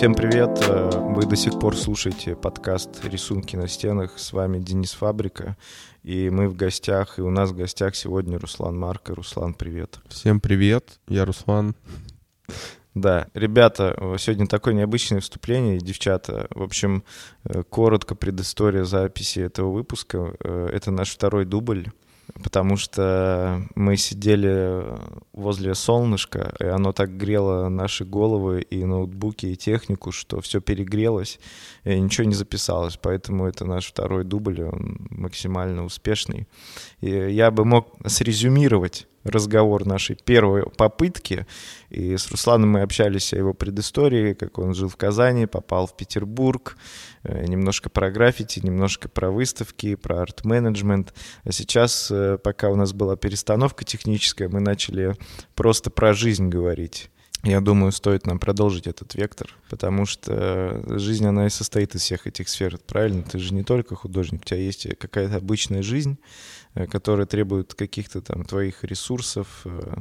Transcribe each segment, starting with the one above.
Всем привет! Э, вы до сих пор слушаете подкаст «Рисунки на стенах». С вами Денис Фабрика. И мы в гостях, и у нас в гостях сегодня Руслан Марко. Руслан, привет. Всем привет, я Руслан. Да, ребята, сегодня такое необычное вступление, девчата. В общем, э, коротко предыстория записи этого выпуска. Э, это наш второй дубль потому что мы сидели возле солнышка, и оно так грело наши головы и ноутбуки, и технику, что все перегрелось, и ничего не записалось. Поэтому это наш второй дубль, он максимально успешный. И я бы мог срезюмировать разговор нашей первой попытки. И с Русланом мы общались о его предыстории, как он жил в Казани, попал в Петербург, э, немножко про граффити, немножко про выставки, про арт-менеджмент. А сейчас, э, пока у нас была перестановка техническая, мы начали просто про жизнь говорить. Я думаю, стоит нам продолжить этот вектор, потому что жизнь, она и состоит из всех этих сфер, правильно? Ты же не только художник, у тебя есть какая-то обычная жизнь, которые требуют каких-то там твоих ресурсов. Э.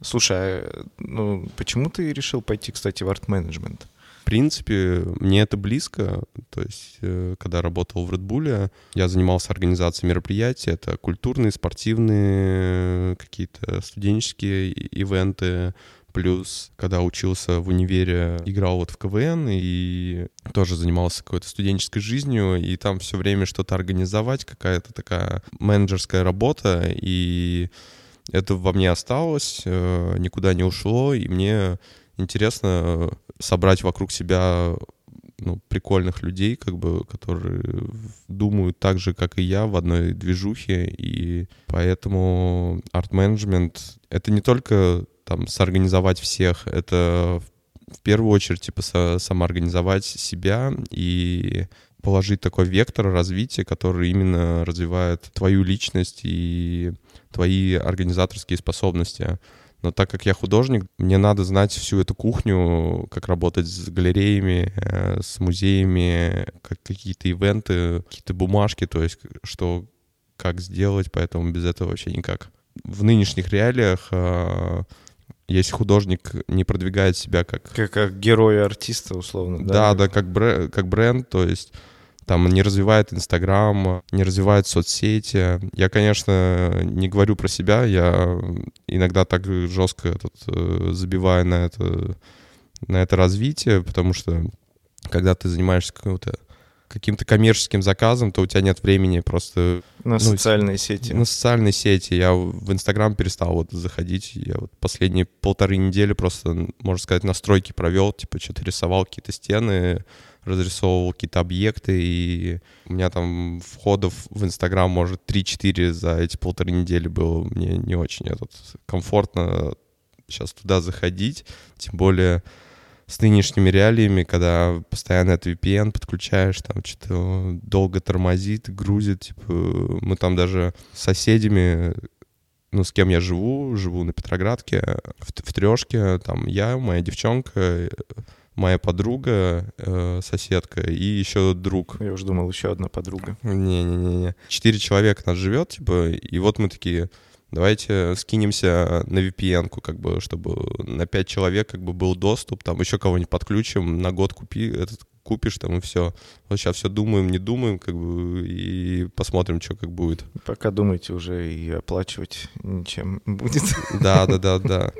Слушай, а, ну, почему ты решил пойти, кстати, в арт-менеджмент? В принципе, мне это близко. То есть, э, когда работал в Red Bull, я занимался организацией мероприятий. Это культурные, спортивные, какие-то студенческие ивенты, Плюс, когда учился в универе, играл вот в КВН и тоже занимался какой-то студенческой жизнью, и там все время что-то организовать, какая-то такая менеджерская работа, и это во мне осталось, э, никуда не ушло, и мне интересно собрать вокруг себя ну, прикольных людей, как бы, которые думают так же, как и я, в одной движухе, и поэтому арт-менеджмент — это не только там сорганизовать всех, это в первую очередь типа со, самоорганизовать себя и положить такой вектор развития, который именно развивает твою личность и твои организаторские способности. Но так как я художник, мне надо знать всю эту кухню, как работать с галереями, э, с музеями, как какие-то ивенты, какие-то бумажки, то есть что, как сделать, поэтому без этого вообще никак. В нынешних реалиях э, если художник не продвигает себя как... Как, как герой артиста, условно, да? Да, да, как, бренд, как бренд, то есть там не развивает Инстаграм, не развивает соцсети. Я, конечно, не говорю про себя, я иногда так жестко этот, э, забиваю на это, на это развитие, потому что когда ты занимаешься каким-то каким-то коммерческим заказом, то у тебя нет времени просто... На ну, социальные сети. На социальные сети. Я в Инстаграм перестал вот заходить. Я вот последние полторы недели просто, можно сказать, настройки провел. Типа что-то рисовал какие-то стены, разрисовывал какие-то объекты, и у меня там входов в Инстаграм, может, 3-4 за эти полторы недели было. Мне не очень этот, комфортно сейчас туда заходить, тем более с нынешними реалиями, когда постоянно от VPN подключаешь, там что-то долго тормозит, грузит, типа, мы там даже с соседями, ну, с кем я живу, живу на Петроградке, в, в трешке, там я, моя девчонка, моя подруга, э, соседка и еще друг. Я уже думал, еще одна подруга. Не-не-не. Четыре человека нас живет, типа, и вот мы такие, давайте скинемся на VPN, как бы, чтобы на 5 человек как бы был доступ, там еще кого-нибудь подключим, на год купи, этот купишь там и все. Вот сейчас все думаем, не думаем, как бы, и посмотрим, что как будет. Пока думаете уже и оплачивать ничем будет. Да, да, да, да.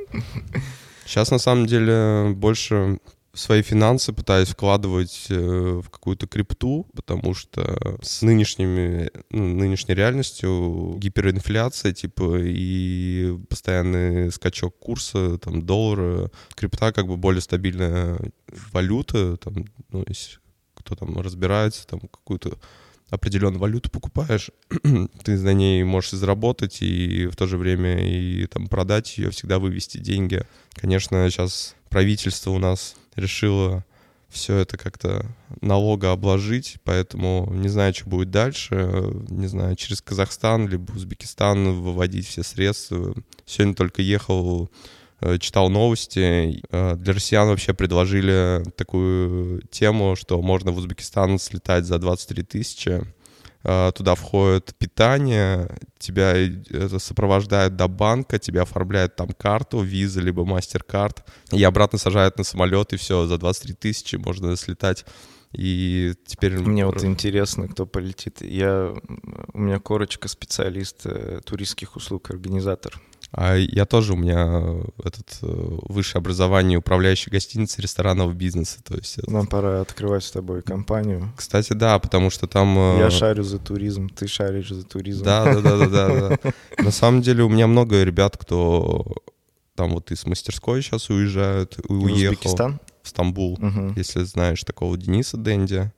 Сейчас на самом деле больше свои финансы пытаюсь вкладывать э, в какую-то крипту, потому что с нынешними, ну, нынешней реальностью гиперинфляция, типа, и постоянный скачок курса, там, доллара, крипта как бы более стабильная валюта, там, ну, если кто там разбирается, там, какую-то определенную валюту покупаешь, ты на ней можешь заработать и в то же время и там продать ее, всегда вывести деньги. Конечно, сейчас правительство у нас решило все это как-то налога обложить, поэтому не знаю, что будет дальше, не знаю, через Казахстан либо Узбекистан выводить все средства. Сегодня только ехал, э, читал новости. Э, для россиян вообще предложили такую тему, что можно в Узбекистан слетать за 23 тысячи туда входит питание, тебя это сопровождает до банка, тебя оформляют там карту, виза, либо мастер-карт, и обратно сажают на самолет, и все, за 23 тысячи можно слетать. И теперь... Мне вот интересно, кто полетит. Я, у меня корочка специалист э, туристских услуг, организатор. А я тоже, у меня этот э, высшее образование управляющий гостиницей ресторанного бизнеса. То есть Нам пора открывать с тобой компанию. Кстати, да, потому что там... Э, я шарю за туризм, ты шаришь за туризм. Да, да, да, да, да. На самом деле у меня много ребят, кто там вот из мастерской сейчас уезжают, уехал. Узбекистан? В Стамбул, угу. если знаешь такого Дениса Дэнди.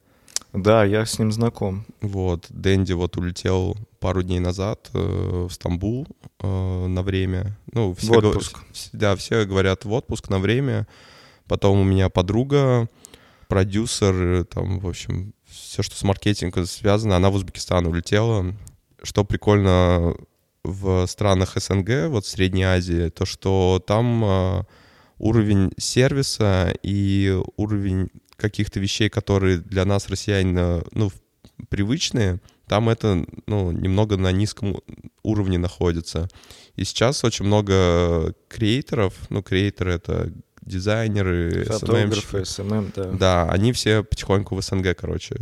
Да, я с ним знаком. Вот, Дэнди вот улетел пару дней назад э, в Стамбул э, на время. Ну, все в отпуск. Говор... Да, все говорят в отпуск на время. Потом у меня подруга, продюсер, там, в общем, все, что с маркетингом связано, она в Узбекистан улетела. Что прикольно в странах СНГ, вот Средней Азии, то, что там э, уровень сервиса и уровень каких-то вещей, которые для нас, россиян, ну, привычные, там это, ну, немного на низком уровне находится. И сейчас очень много креаторов, ну, креаторы — это дизайнеры, фотографы, SMM, да. Да, они все потихоньку в СНГ, короче,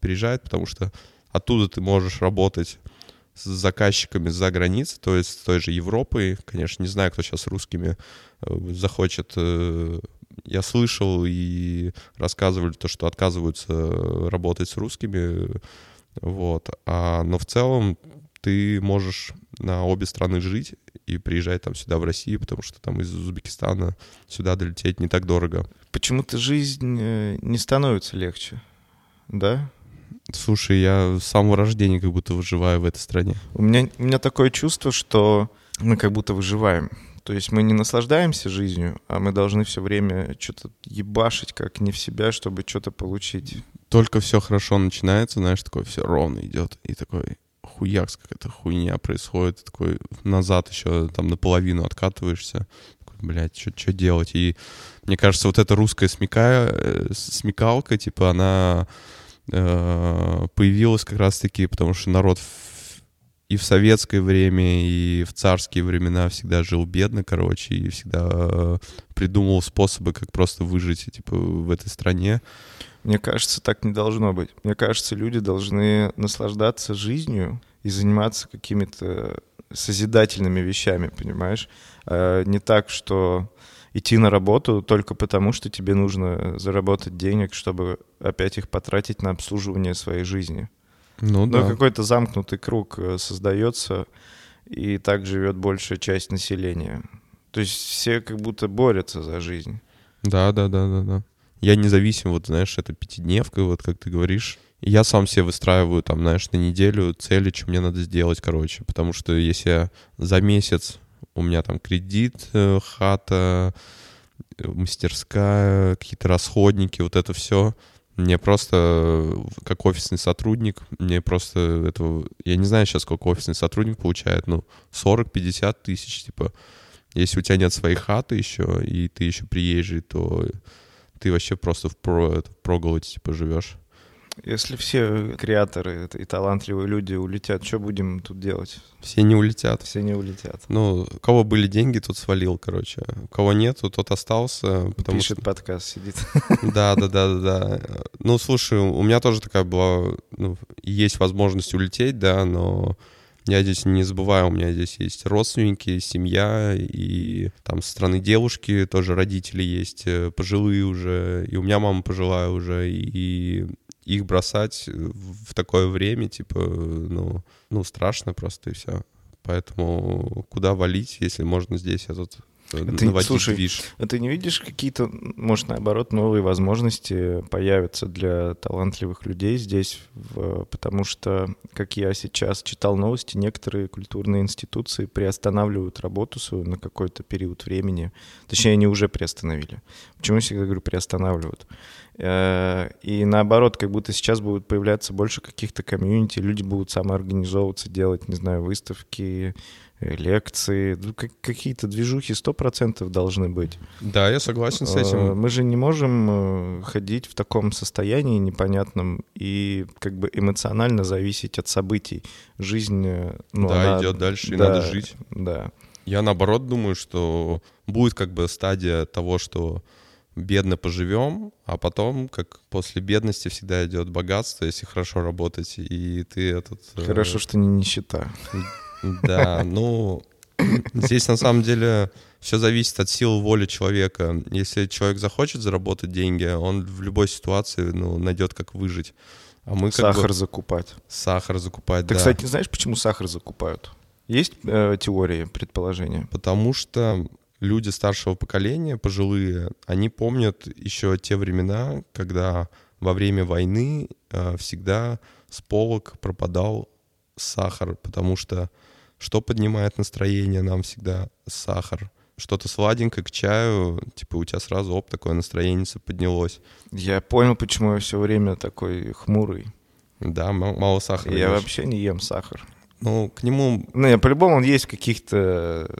переезжают, потому что оттуда ты можешь работать с заказчиками за границей, то есть с той же Европой. Конечно, не знаю, кто сейчас русскими э, захочет э, я слышал и рассказывали то, что отказываются работать с русскими, вот. А, но в целом ты можешь на обе страны жить и приезжать там сюда в Россию, потому что там из Узбекистана сюда долететь не так дорого. Почему-то жизнь э, не становится легче, да? Слушай, я с самого рождения как будто выживаю в этой стране. У меня, у меня такое чувство, что мы как будто выживаем. То есть мы не наслаждаемся жизнью, а мы должны все время что-то ебашить как не в себя, чтобы что-то получить. Только все хорошо начинается, знаешь, такое все ровно идет. И такой хуякс, какая-то хуйня происходит. Такой назад еще там наполовину откатываешься. Такой, блядь, что делать? И мне кажется, вот эта русская смека... Э, смекалка, типа, она э, появилась как раз-таки, потому что народ и в советское время, и в царские времена всегда жил бедно, короче, и всегда э, придумывал способы, как просто выжить, типа, в этой стране. Мне кажется, так не должно быть. Мне кажется, люди должны наслаждаться жизнью и заниматься какими-то созидательными вещами, понимаешь? А не так, что идти на работу только потому, что тебе нужно заработать денег, чтобы опять их потратить на обслуживание своей жизни. Ну, Но да. какой-то замкнутый круг э, создается, и так живет большая часть населения. То есть все как будто борются за жизнь. Да, да, да, да, да. Я независим, вот знаешь, это пятидневка, вот как ты говоришь. Я сам себе выстраиваю там, знаешь, на неделю цели, что мне надо сделать, короче. Потому что если я за месяц у меня там кредит, э, хата, э, мастерская, какие-то расходники, вот это все, мне просто, как офисный сотрудник, мне просто этого... Я не знаю сейчас, сколько офисный сотрудник получает, ну, 40-50 тысяч, типа. Если у тебя нет своей хаты еще, и ты еще приезжий, то ты вообще просто в про, это, проголодь, типа, живешь. Если все креаторы и талантливые люди улетят, что будем тут делать? Все не улетят. Все не улетят. Ну, у кого были деньги, тот свалил, короче. У кого нет, тот остался. Потому Пишет что... подкаст, сидит. Да, да, да, да, да. Ну, слушай, у меня тоже такая была, ну, есть возможность улететь, да, но я здесь не забываю, у меня здесь есть родственники, семья, и там со стороны девушки тоже родители есть, э, пожилые уже, и у меня мама пожилая уже, и их бросать в такое время, типа, ну, ну страшно просто и все. Поэтому куда валить, если можно здесь этот ты, слушай, движ. А ты не видишь какие-то, может, наоборот, новые возможности появятся для талантливых людей здесь, в, потому что, как я сейчас читал новости, некоторые культурные институции приостанавливают работу свою на какой-то период времени. Точнее, они уже приостановили. Почему я всегда говорю приостанавливают? Э, и наоборот, как будто сейчас будут появляться больше каких-то комьюнити, люди будут самоорганизовываться, делать, не знаю, выставки, э, лекции, ну, какие-то движухи 100% должны быть. Да, я согласен с этим. Э, мы же не можем ходить в таком состоянии непонятном и как бы эмоционально зависеть от событий. Жизнь... Ну, да, она... идет дальше, да, и надо жить. Да. Я наоборот думаю, что будет как бы стадия того, что бедно поживем, а потом, как после бедности всегда идет богатство, если хорошо работать, и ты этот... Э, хорошо, э... что не нищета. Да, ну, здесь на самом деле все зависит от силы воли человека. Если человек захочет заработать деньги, он в любой ситуации ну, найдет, как выжить. А мы сахар бы... закупать. Сахар закупать, Ты, да. кстати, знаешь, почему сахар закупают? Есть э, теории, предположения? Потому что люди старшего поколения, пожилые, они помнят еще те времена, когда во время войны э, всегда с полок пропадал сахар, потому что что поднимает настроение нам всегда? Сахар. Что-то сладенькое к чаю, типа у тебя сразу, оп, такое настроение поднялось. Я понял, почему я все время такой хмурый. Да, мало сахара. Я ешь. вообще не ем сахар. Ну, к нему... Ну, я по-любому он есть в каких-то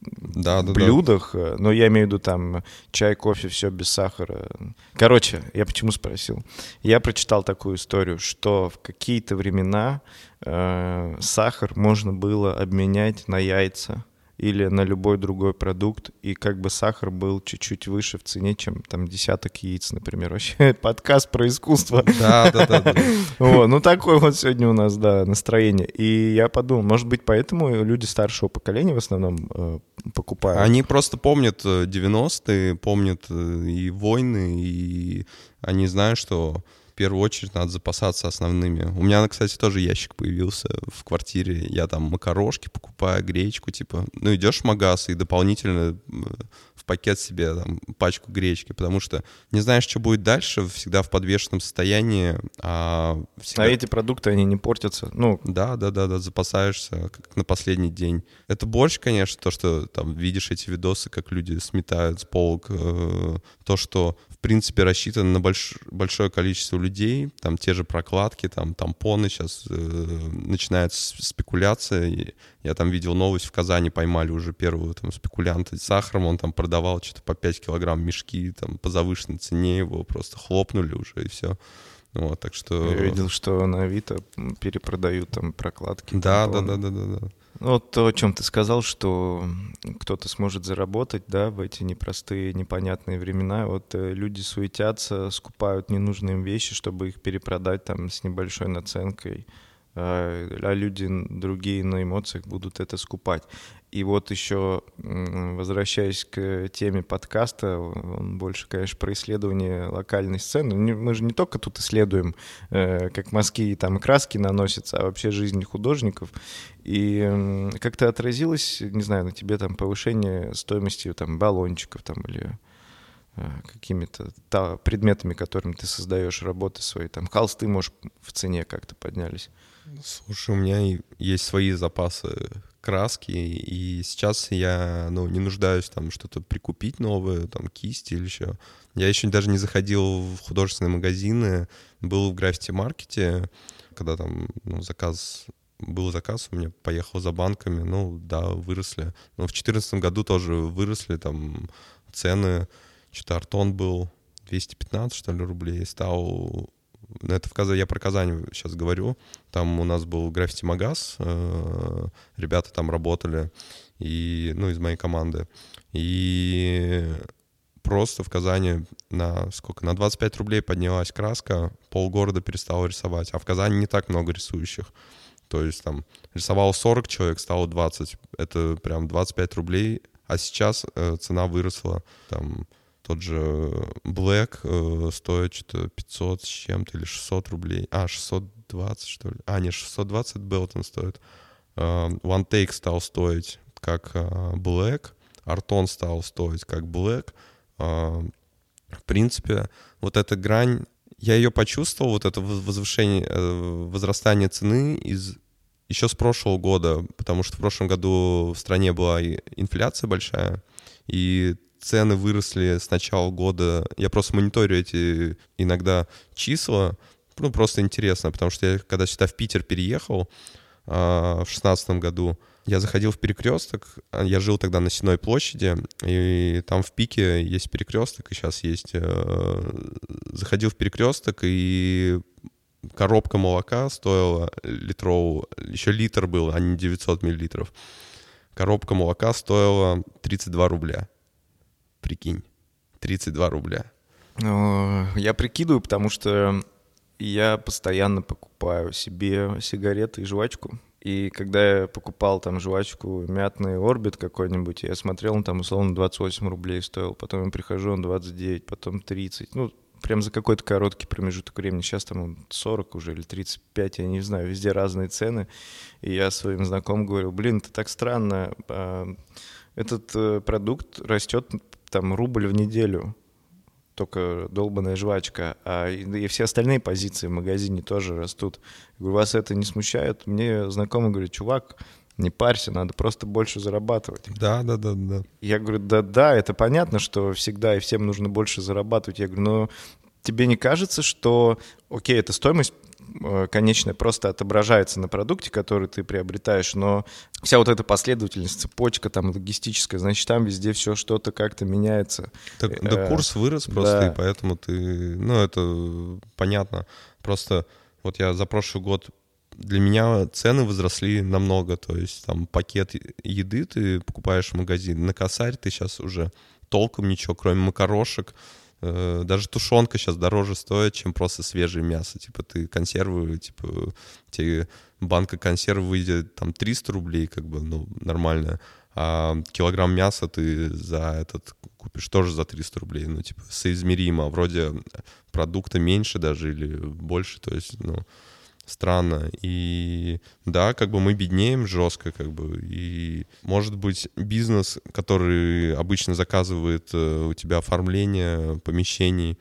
да, да, блюдах, да. но я имею в виду там чай, кофе, все без сахара. Короче, я почему спросил? Я прочитал такую историю, что в какие-то времена э, сахар можно было обменять на яйца или на любой другой продукт, и как бы сахар был чуть-чуть выше в цене, чем там десяток яиц, например. Вообще подкаст про искусство. Да, да, да. Вот, ну такое вот сегодня у нас, да, настроение. И я подумал, может быть, поэтому люди старшего поколения в основном э, покупают. Они просто помнят 90-е, э, помнят э, и войны, и они знают, что первую очередь надо запасаться основными. У меня, кстати, тоже ящик появился в квартире. Я там макарошки покупаю, гречку, типа. Ну, идешь в магаз и дополнительно в пакет себе там пачку гречки, потому что не знаешь, что будет дальше, всегда в подвешенном состоянии. А, всегда... а эти продукты, они не портятся? Ну, да, да, да, да, запасаешься как на последний день. Это борщ, конечно, то, что там видишь эти видосы, как люди сметают с полок, э, то, что в принципе, рассчитан на больш, большое количество людей. Там те же прокладки, там тампоны. Сейчас э, начинается спекуляция. Я там видел новость, в Казани поймали уже первую там спекулянта с сахаром. Он там продавал что-то по 5 килограмм мешки, там по завышенной цене его просто хлопнули уже и все. Вот, так что... Я видел, что на Авито перепродают там прокладки. Да, да, да, да, да, да. Вот то, о чем ты сказал, что кто-то сможет заработать, да, в эти непростые, непонятные времена. Вот э, люди суетятся, скупают ненужные вещи, чтобы их перепродать там с небольшой наценкой, а, а люди другие на эмоциях будут это скупать. И вот еще, возвращаясь к теме подкаста, он больше, конечно, про исследование локальной сцены. Мы же не только тут исследуем, э, как мазки и там краски наносятся, а вообще жизнь художников. И как-то отразилось, не знаю, на тебе там повышение стоимости там баллончиков там или э, какими-то та, предметами, которыми ты создаешь работы свои, там холсты, может, в цене как-то поднялись. Слушай, у меня есть свои запасы краски, и сейчас я, ну, не нуждаюсь там что-то прикупить новое, там, кисти или еще. Я еще даже не заходил в художественные магазины, был в граффити-маркете, когда там, ну, заказ был заказ, у меня поехал за банками, ну, да, выросли. Но в 2014 году тоже выросли там цены, что-то артон был 215, что ли, рублей, стал это в Казани, я про Казань сейчас говорю. Там у нас был граффити-магаз, э, ребята там работали, и, ну, из моей команды. И просто в Казани на сколько? На 25 рублей поднялась краска, полгорода перестало рисовать. А в Казани не так много рисующих. То есть там рисовало 40 человек, стало 20. Это прям 25 рублей. А сейчас э, цена выросла там тот же Black э, стоит что-то 500 с чем-то или 600 рублей. А, 620, что ли? А, нет, 620 Белтон стоит. Э, One Take стал стоить как э, Black. Артон стал стоить как Black. Э, в принципе, вот эта грань, я ее почувствовал, вот это возвышение, э, возрастание цены из еще с прошлого года, потому что в прошлом году в стране была инфляция большая, и цены выросли с начала года. Я просто мониторю эти иногда числа, ну, просто интересно, потому что я когда сюда в Питер переехал а, в шестнадцатом году, Я заходил в перекресток, а, я жил тогда на Сеной площади, и там в пике есть перекресток, и сейчас есть. Э, заходил в перекресток, и коробка молока стоила литрового, еще литр был, а не 900 миллилитров. Коробка молока стоила 32 рубля. Прикинь, 32 рубля. Я прикидываю, потому что я постоянно покупаю себе сигареты и жвачку. И когда я покупал там жвачку мятный орбит какой-нибудь, я смотрел, он там условно 28 рублей стоил, потом я прихожу, он 29, потом 30. Ну, прям за какой-то короткий промежуток времени. Сейчас там он 40 уже или 35, я не знаю, везде разные цены. И я своим знакомым говорю, блин, это так странно, а, этот э, продукт растет там рубль в неделю только долбанная жвачка, а и, все остальные позиции в магазине тоже растут. Я говорю, вас это не смущает? Мне знакомый говорит, чувак, не парься, надо просто больше зарабатывать. Да, да, да, да. Я говорю, да, да, это понятно, что всегда и всем нужно больше зарабатывать. Я говорю, но тебе не кажется, что, окей, это стоимость конечное просто отображается на продукте, который ты приобретаешь, но вся вот эта последовательность, цепочка там логистическая, значит, там везде все что-то как-то меняется. Так, да, э, курс вырос просто, да. и поэтому ты, ну, это понятно. Просто вот я за прошлый год для меня цены возросли намного, то есть там пакет еды ты покупаешь в магазин, на косарь ты сейчас уже толком ничего, кроме макарошек, Э, даже тушенка сейчас дороже стоит, чем просто свежее мясо. Типа ты консервы, типа тебе банка консерв выйдет там 300 рублей, как бы, ну, нормально. А килограмм мяса ты за этот купишь тоже за 300 рублей. Ну, типа, соизмеримо. Вроде продукта меньше даже или больше. То есть, ну, странно. И да, как бы мы беднеем жестко, как бы. И может быть бизнес, который обычно заказывает э, у тебя оформление помещений,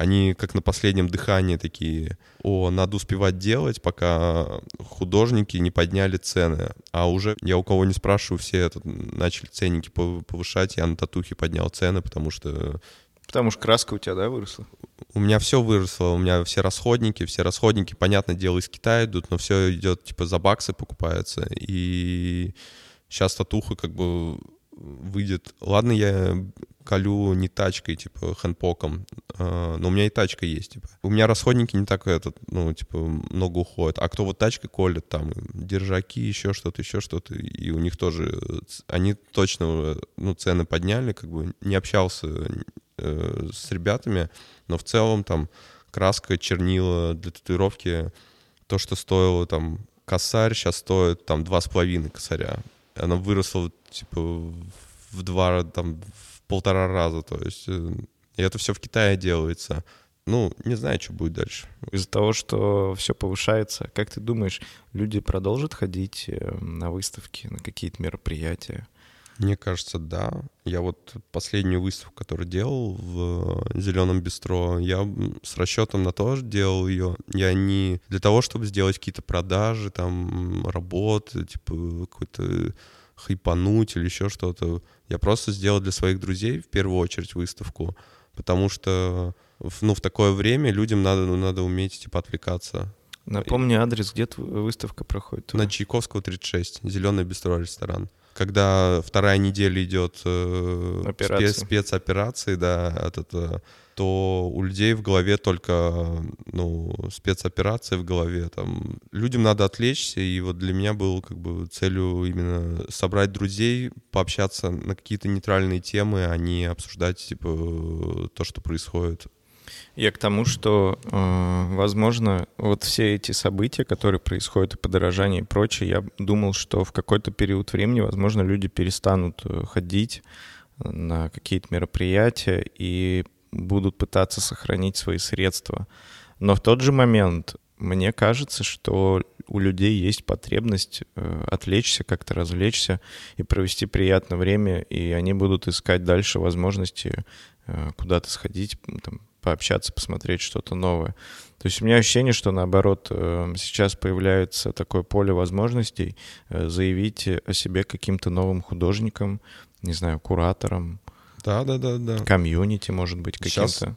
они как на последнем дыхании такие, о, надо успевать делать, пока художники не подняли цены. А уже я у кого не спрашиваю, все это, начали ценники повышать, я на татухе поднял цены, потому что Потому что краска у тебя, да, выросла? У меня все выросло, у меня все расходники, все расходники, понятное дело, из Китая идут, но все идет типа за баксы покупается. И сейчас татуха как бы выйдет. Ладно, я колю не тачкой, типа, хэндпоком, э, но у меня и тачка есть, типа. У меня расходники не так, этот, ну, типа, много уходят. А кто вот тачкой колет, там, держаки, еще что-то, еще что-то, и у них тоже, они точно, ну, цены подняли, как бы, не общался э, с ребятами, но в целом там краска, чернила для татуировки, то, что стоило там косарь, сейчас стоит там два с половиной косаря. Она выросла типа в два, там, в полтора раза, то есть э, и это все в Китае делается. Ну, не знаю, что будет дальше. Из-за того, что все повышается, как ты думаешь, люди продолжат ходить э, на выставки, на какие-то мероприятия? Мне кажется, да. Я вот последнюю выставку, которую делал в Зеленом бистро, я с расчетом на то же делал ее. Я не для того, чтобы сделать какие-то продажи, там, работы, типа, какой-то хайпануть или еще что-то. Я просто сделал для своих друзей в первую очередь выставку, потому что ну, в такое время людям надо, ну, надо уметь типа отвлекаться. Напомни адрес, где выставка проходит. На Чайковского 36, Зеленый бистро ресторан когда вторая неделя идет э, спец, спецоперации, да, этот, э, то у людей в голове только ну, спецоперации в голове. Там, людям надо отвлечься, и вот для меня было как бы целью именно собрать друзей, пообщаться на какие-то нейтральные темы, а не обсуждать типа то, что происходит я к тому, что, э, возможно, вот все эти события, которые происходят, и подорожание и прочее, я думал, что в какой-то период времени, возможно, люди перестанут э, ходить на какие-то мероприятия и будут пытаться сохранить свои средства. Но в тот же момент мне кажется, что у людей есть потребность э, отвлечься, как-то развлечься и провести приятное время, и они будут искать дальше возможности э, куда-то сходить, там, пообщаться, посмотреть что-то новое. То есть у меня ощущение, что наоборот э, сейчас появляется такое поле возможностей э, заявить о себе каким-то новым художником, не знаю, куратором. Да, да, да, да. Комьюнити, может быть, каким-то.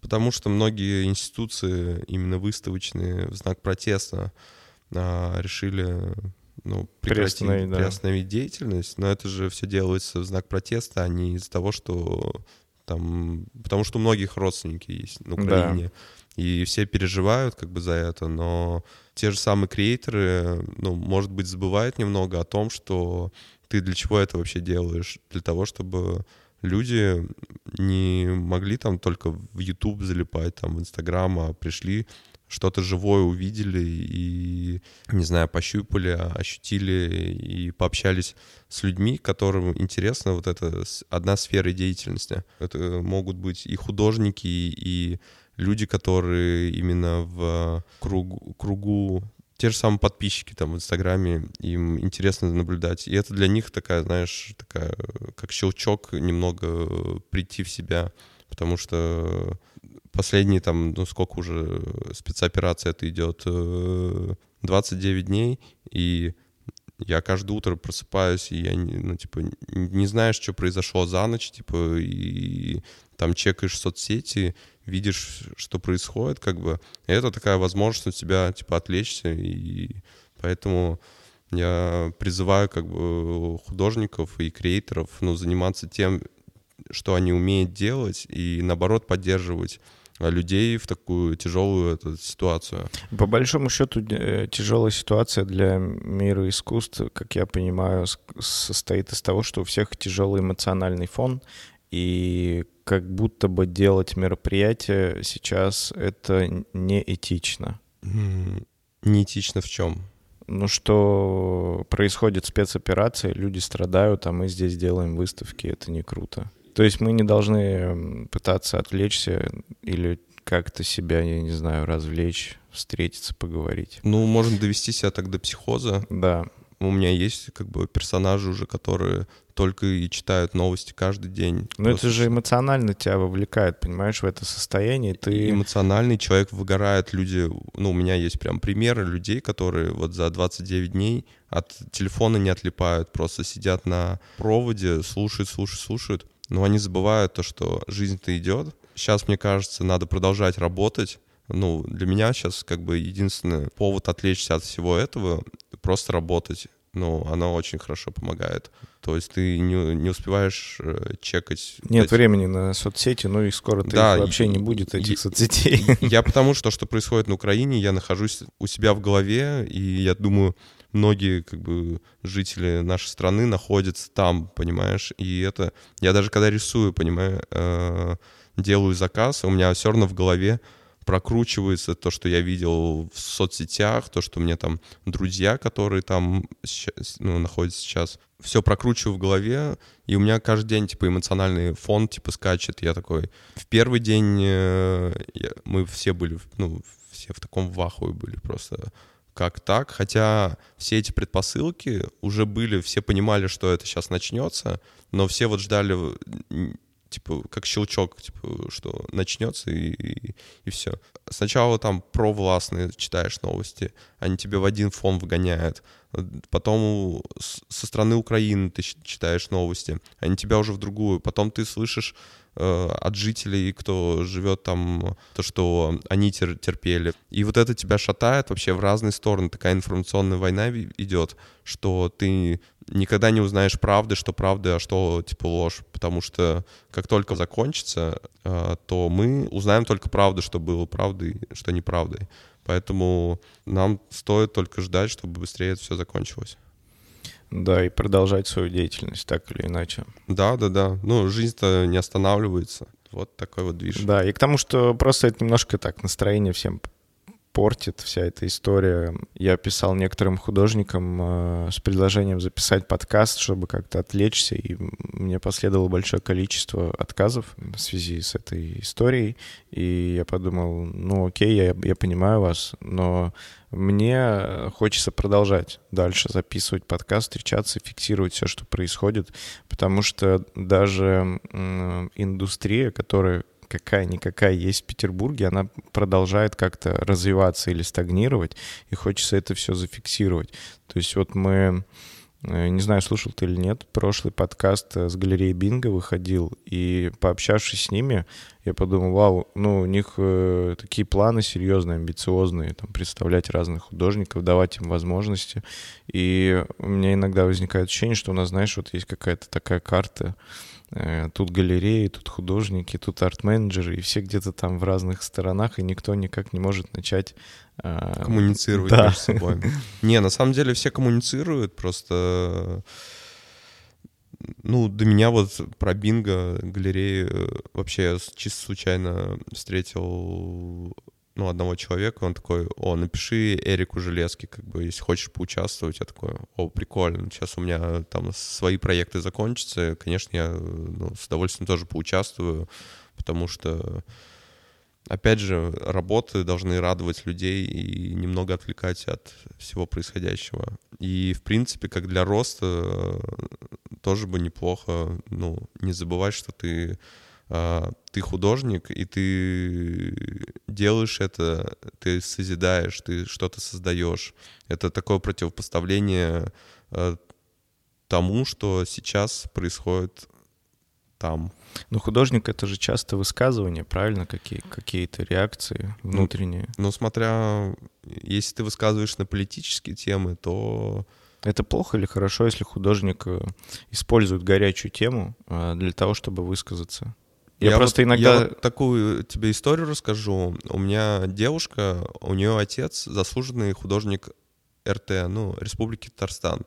Потому что многие институции, именно выставочные, в знак протеста, а, решили ну, прекратить Приостановить, да. приостановить деятельность, но это же все делается в знак протеста, а не из-за того, что там... Потому что у многих родственники есть на Украине, и все переживают как бы за это, но те же самые креаторы, ну, может быть, забывают немного о том, что ты для чего это вообще делаешь? Для того, чтобы люди не могли там только в YouTube залипать, там, в Инстаграм, а пришли что-то живое увидели и, не знаю, пощупали, ощутили и пообщались с людьми, которым интересна вот эта одна сфера деятельности. Это могут быть и художники, и люди, которые именно в кругу, кругу те же самые подписчики там в Инстаграме, им интересно наблюдать. И это для них такая, знаешь, такая, как щелчок немного прийти в себя, потому что последние там, ну сколько уже спецоперация это идет, 29 э, дней, и я каждое утро просыпаюсь, и я, ну, типа, не знаешь, что произошло за ночь, типа, и там чекаешь соцсети, видишь, что происходит, как бы. И это такая возможность у тебя, типа, отвлечься, и поэтому я призываю, как бы, художников и креаторов, ну, заниматься тем, что они умеют делать, и, наоборот, поддерживать людей в такую тяжелую эту ситуацию. По большому счету э, тяжелая ситуация для мира искусств, как я понимаю, состоит из того, что у всех тяжелый эмоциональный фон, и как будто бы делать мероприятие сейчас это неэтично. Неэтично в чем? Ну, что происходит спецоперация, люди страдают, а мы здесь делаем выставки, это не круто. То есть мы не должны пытаться отвлечься или как-то себя, я не знаю, развлечь, встретиться, поговорить. Ну, можно довести себя так до психоза. Да. У меня есть как бы персонажи уже, которые только и читают новости каждый день. Просто... это же эмоционально тебя вовлекает, понимаешь, в это состояние. Ты... Эмоциональный человек выгорает, люди... Ну, у меня есть прям примеры людей, которые вот за 29 дней от телефона не отлипают, просто сидят на проводе, слушают, слушают, слушают но они забывают то, что жизнь-то идет. Сейчас, мне кажется, надо продолжать работать. Ну, для меня сейчас как бы единственный повод отвлечься от всего этого — просто работать. Ну, оно очень хорошо помогает. То есть ты не, не успеваешь э, чекать... Нет эти... времени на соцсети, ну и скоро ты да, вообще и, не будет, этих и, соцсетей. Я потому что, что происходит на Украине, я нахожусь у себя в голове, и я думаю, многие как бы жители нашей страны находятся там, понимаешь, и это я даже когда рисую, понимаю, э, делаю заказ, у меня все равно в голове прокручивается то, что я видел в соцсетях, то, что мне там друзья, которые там сейчас, ну, находятся сейчас, все прокручиваю в голове, и у меня каждый день, типа, эмоциональный фон, типа, скачет. Я такой... В первый день э, я, мы все были, ну, все в таком вахуе были просто как так, хотя все эти предпосылки уже были, все понимали, что это сейчас начнется, но все вот ждали, типа, как щелчок, типа, что начнется и, и, и все. Сначала там про властные читаешь новости, они тебе в один фон выгоняют, потом со стороны Украины ты читаешь новости, они тебя уже в другую, потом ты слышишь Э, от жителей, кто живет там, то, что они терпели. И вот это тебя шатает вообще в разные стороны. Такая информационная война идет, что ты никогда не узнаешь правды, что правда, а что типа ложь. Потому что как только закончится, э, то мы узнаем только правду, что было правдой, что неправдой. Поэтому нам стоит только ждать, чтобы быстрее это все закончилось. Да, и продолжать свою деятельность так или иначе. Да, да, да. Ну, жизнь-то не останавливается. Вот такой вот движ. Да, и к тому, что просто это немножко так настроение всем портит вся эта история. Я писал некоторым художникам э, с предложением записать подкаст, чтобы как-то отвлечься, и мне последовало большое количество отказов в связи с этой историей. И я подумал, ну окей, я, я понимаю вас, но мне хочется продолжать дальше записывать подкаст, встречаться, фиксировать все, что происходит, потому что даже индустрия, которая какая-никакая есть в Петербурге, она продолжает как-то развиваться или стагнировать, и хочется это все зафиксировать. То есть вот мы Э, не знаю, слушал ты или нет, прошлый подкаст э, с галереей Бинго выходил, и пообщавшись с ними, я подумал, вау, ну, у них э, такие планы серьезные, амбициозные, там, представлять разных художников, давать им возможности. И у меня иногда возникает ощущение, что у нас, знаешь, вот есть какая-то такая карта, тут галереи, тут художники, тут арт-менеджеры, и все где-то там в разных сторонах, и никто никак не может начать а, коммуницировать да. между собой. Не, на самом деле все коммуницируют, просто ну, до меня вот про Бинго, галереи, вообще я чисто случайно встретил ну, одного человека, он такой, о, напиши Эрику Железки, как бы, если хочешь поучаствовать. Я такой, о, прикольно, сейчас у меня там свои проекты закончатся, конечно, я ну, с удовольствием тоже поучаствую, потому что опять же, работы должны радовать людей и немного отвлекать от всего происходящего. И, в принципе, как для роста э, тоже бы неплохо, ну, не забывать, что ты ты художник, и ты делаешь это, ты созидаешь, ты что-то создаешь. Это такое противопоставление э, тому, что сейчас происходит там. Ну, художник — это же часто высказывания, правильно? Какие, какие-то реакции внутренние. Ну, ну, смотря... Если ты высказываешь на политические темы, то... Это плохо или хорошо, если художник э, использует горячую тему э, для того, чтобы высказаться? Я, я просто вот, иногда... Я вот такую тебе историю расскажу. У меня девушка, у нее отец заслуженный художник РТ, ну, Республики Татарстан.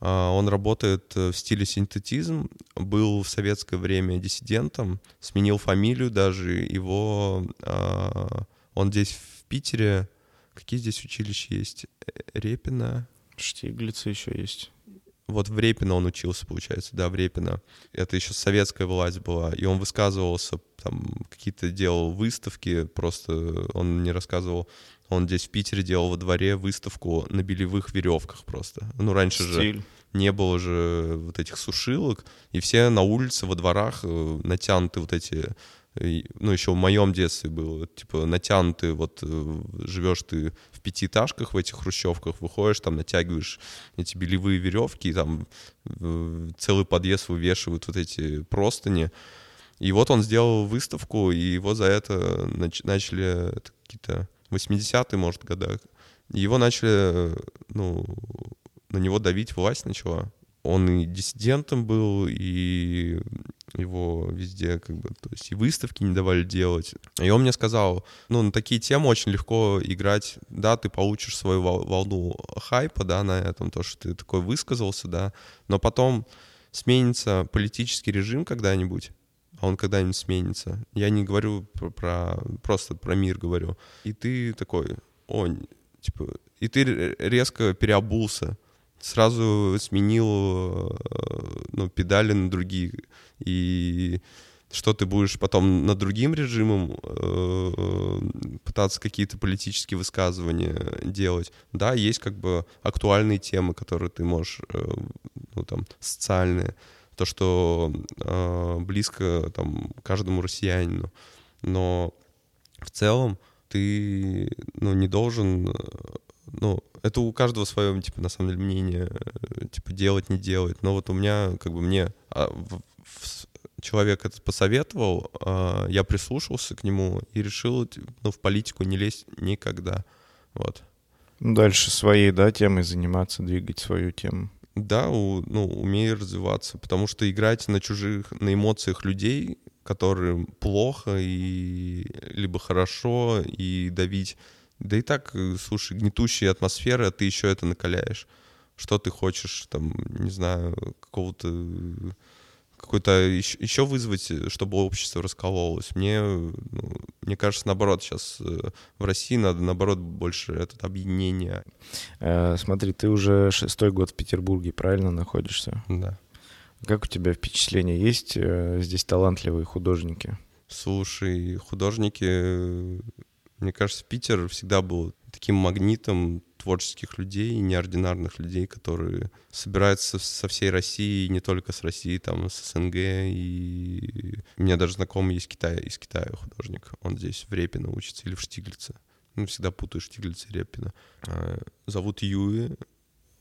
А, он работает в стиле синтетизм, был в советское время диссидентом, сменил фамилию даже, его... А, он здесь в Питере... Какие здесь училища есть? Э, Репина. Штиглица еще есть. Вот в Репино он учился, получается, да, в Репино. Это еще советская власть была, и он высказывался, там, какие-то делал выставки, просто он не рассказывал он здесь в Питере делал во дворе выставку на белевых веревках просто. Ну, раньше Стиль. же не было же вот этих сушилок, и все на улице, во дворах э, натянуты вот эти ну, еще в моем детстве было, типа, натянуты, вот, э, живешь ты в пятиэтажках в этих хрущевках, выходишь, там, натягиваешь эти белевые веревки, и там э, целый подъезд вывешивают вот эти простыни. И вот он сделал выставку, и его за это нач- начали какие-то 80-е, может, годах. Его начали, ну, на него давить власть начала. Он и диссидентом был, и его везде как бы, то есть и выставки не давали делать. И он мне сказал, ну, на такие темы очень легко играть, да, ты получишь свою волну хайпа, да, на этом, то, что ты такой высказался, да, но потом сменится политический режим когда-нибудь, а он когда-нибудь сменится. Я не говорю про, про просто про мир говорю. И ты такой, о, типа, и ты резко переобулся, сразу сменил э, ну, педали на другие. И что ты будешь потом над другим режимом э, пытаться какие-то политические высказывания делать. Да, есть как бы актуальные темы, которые ты можешь, э, ну там, социальные то, что э, близко там каждому россиянину. Но в целом ты ну, не должен, ну, это у каждого свое, типа, на самом деле, мнение, типа, делать, не делать. Но вот у меня, как бы, мне а, в, в, человек это посоветовал, а, я прислушался к нему и решил, ну, в политику не лезть никогда. Вот. Дальше своей, да, темой заниматься, двигать свою тему да, у, ну, умей развиваться, потому что играть на чужих, на эмоциях людей, которым плохо и либо хорошо, и давить, да и так, э, слушай, гнетущая атмосфера, ты еще это накаляешь. Что ты хочешь, там, не знаю, какого-то какой-то еще, еще вызвать, чтобы общество раскололось. Мне, ну, мне кажется, наоборот, сейчас э, в России надо, наоборот, больше это объединение. Э, смотри, ты уже шестой год в Петербурге, правильно находишься? Да. Как у тебя впечатление? Есть э, здесь талантливые художники? Слушай, художники, мне кажется, Питер всегда был таким магнитом творческих людей, неординарных людей, которые собираются со всей России, не только с России, там, с СНГ. И у меня даже знакомый есть Китая, из Китая художник. Он здесь в Репино учится или в Штиглице. Ну, всегда путаю Штиглица и Репино. А, зовут Юи.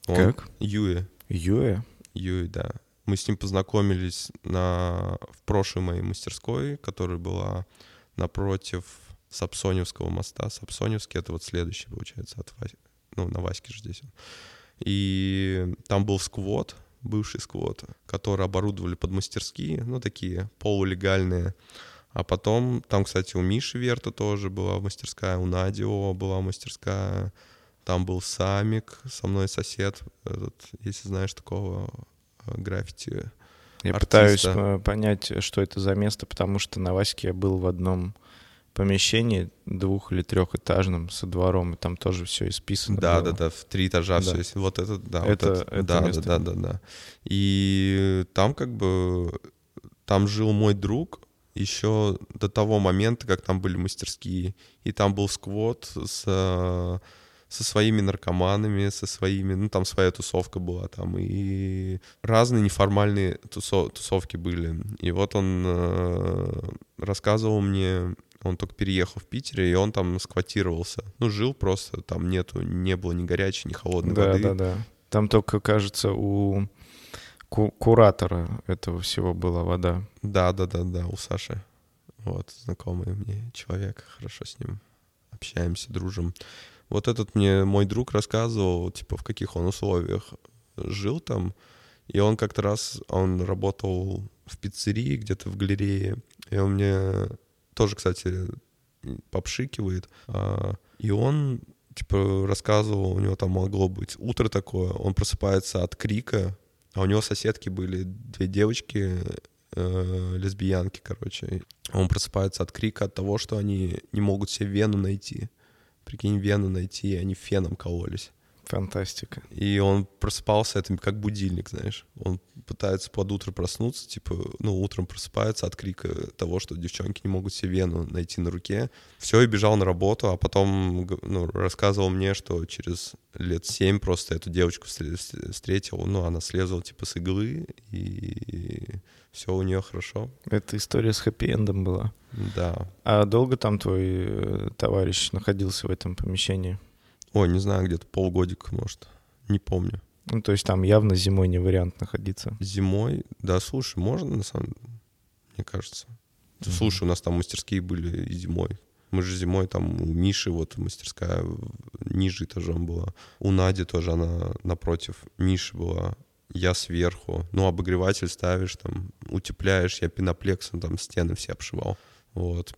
Он... Как? Юи. Юэ? Юй, да. Мы с ним познакомились на, в прошлой моей мастерской, которая была напротив Сапсоневского моста. Сапсоневский — это вот следующий, получается, от Васи. Ну, на Ваське же здесь. И там был сквот, бывший сквот, который оборудовали под мастерские, ну, такие полулегальные. А потом, там, кстати, у Миши Верта тоже была мастерская, у Надио была мастерская, там был Самик, со мной сосед, этот, если знаешь такого э, граффити Я артиста. пытаюсь э, понять, что это за место, потому что на Ваське я был в одном помещении двух- или трехэтажном со двором, и там тоже все исписано Да, было. да, да, в три этажа Да. все есть. Вот это, да, вот Это- это, это да, место. да, да, да, да. И там как бы там жил мой друг еще до того момента, как там были мастерские, и там был сквот с со своими наркоманами, со своими, ну там своя тусовка была там, и разные неформальные тусо- тусовки были. И вот он э, рассказывал мне, он только переехал в Питере, и он там сквотировался. Ну, жил просто, там нету, не было ни горячей, ни холодной Да, воды. да, да. Там только, кажется, у ку- куратора этого всего была вода. Да, да, да, да, у Саши. Вот, знакомый мне человек, хорошо с ним общаемся, дружим. Вот этот мне мой друг рассказывал, типа, в каких он условиях жил там. И он как-то раз, он работал в пиццерии где-то в галерее. И он мне тоже, кстати, попшикивает. А, И он, типа, рассказывал, у него там могло быть утро такое, он просыпается от крика, а у него соседки были две девочки, э, лесбиянки, короче. Он просыпается от крика от того, что они не могут себе вену найти. Прикинь, вену найти, и они феном кололись. Фантастика. И он просыпался, это как будильник, знаешь. Он пытается под утро проснуться, типа, ну, утром просыпается от крика того, что девчонки не могут себе вену найти на руке. Все, и бежал на работу, а потом ну, рассказывал мне, что через лет семь просто эту девочку встр- встр- встретил, ну, она слезла, типа, с иглы, и все у нее хорошо. Это история с хэппи-эндом была. Да. А долго там твой э, товарищ находился в этом помещении? Ой, не знаю, где-то полгодика, может. Не помню. Ну, то есть там явно зимой не вариант находиться. Зимой, да, слушай, можно на самом мне кажется. Слушай, у нас там мастерские были и зимой. Мы же зимой там у Миши вот мастерская ниже этажом была. У Нади тоже она напротив Миши была. Я сверху. Ну, обогреватель ставишь, там, утепляешь. Я пеноплексом там стены все обшивал. Вот.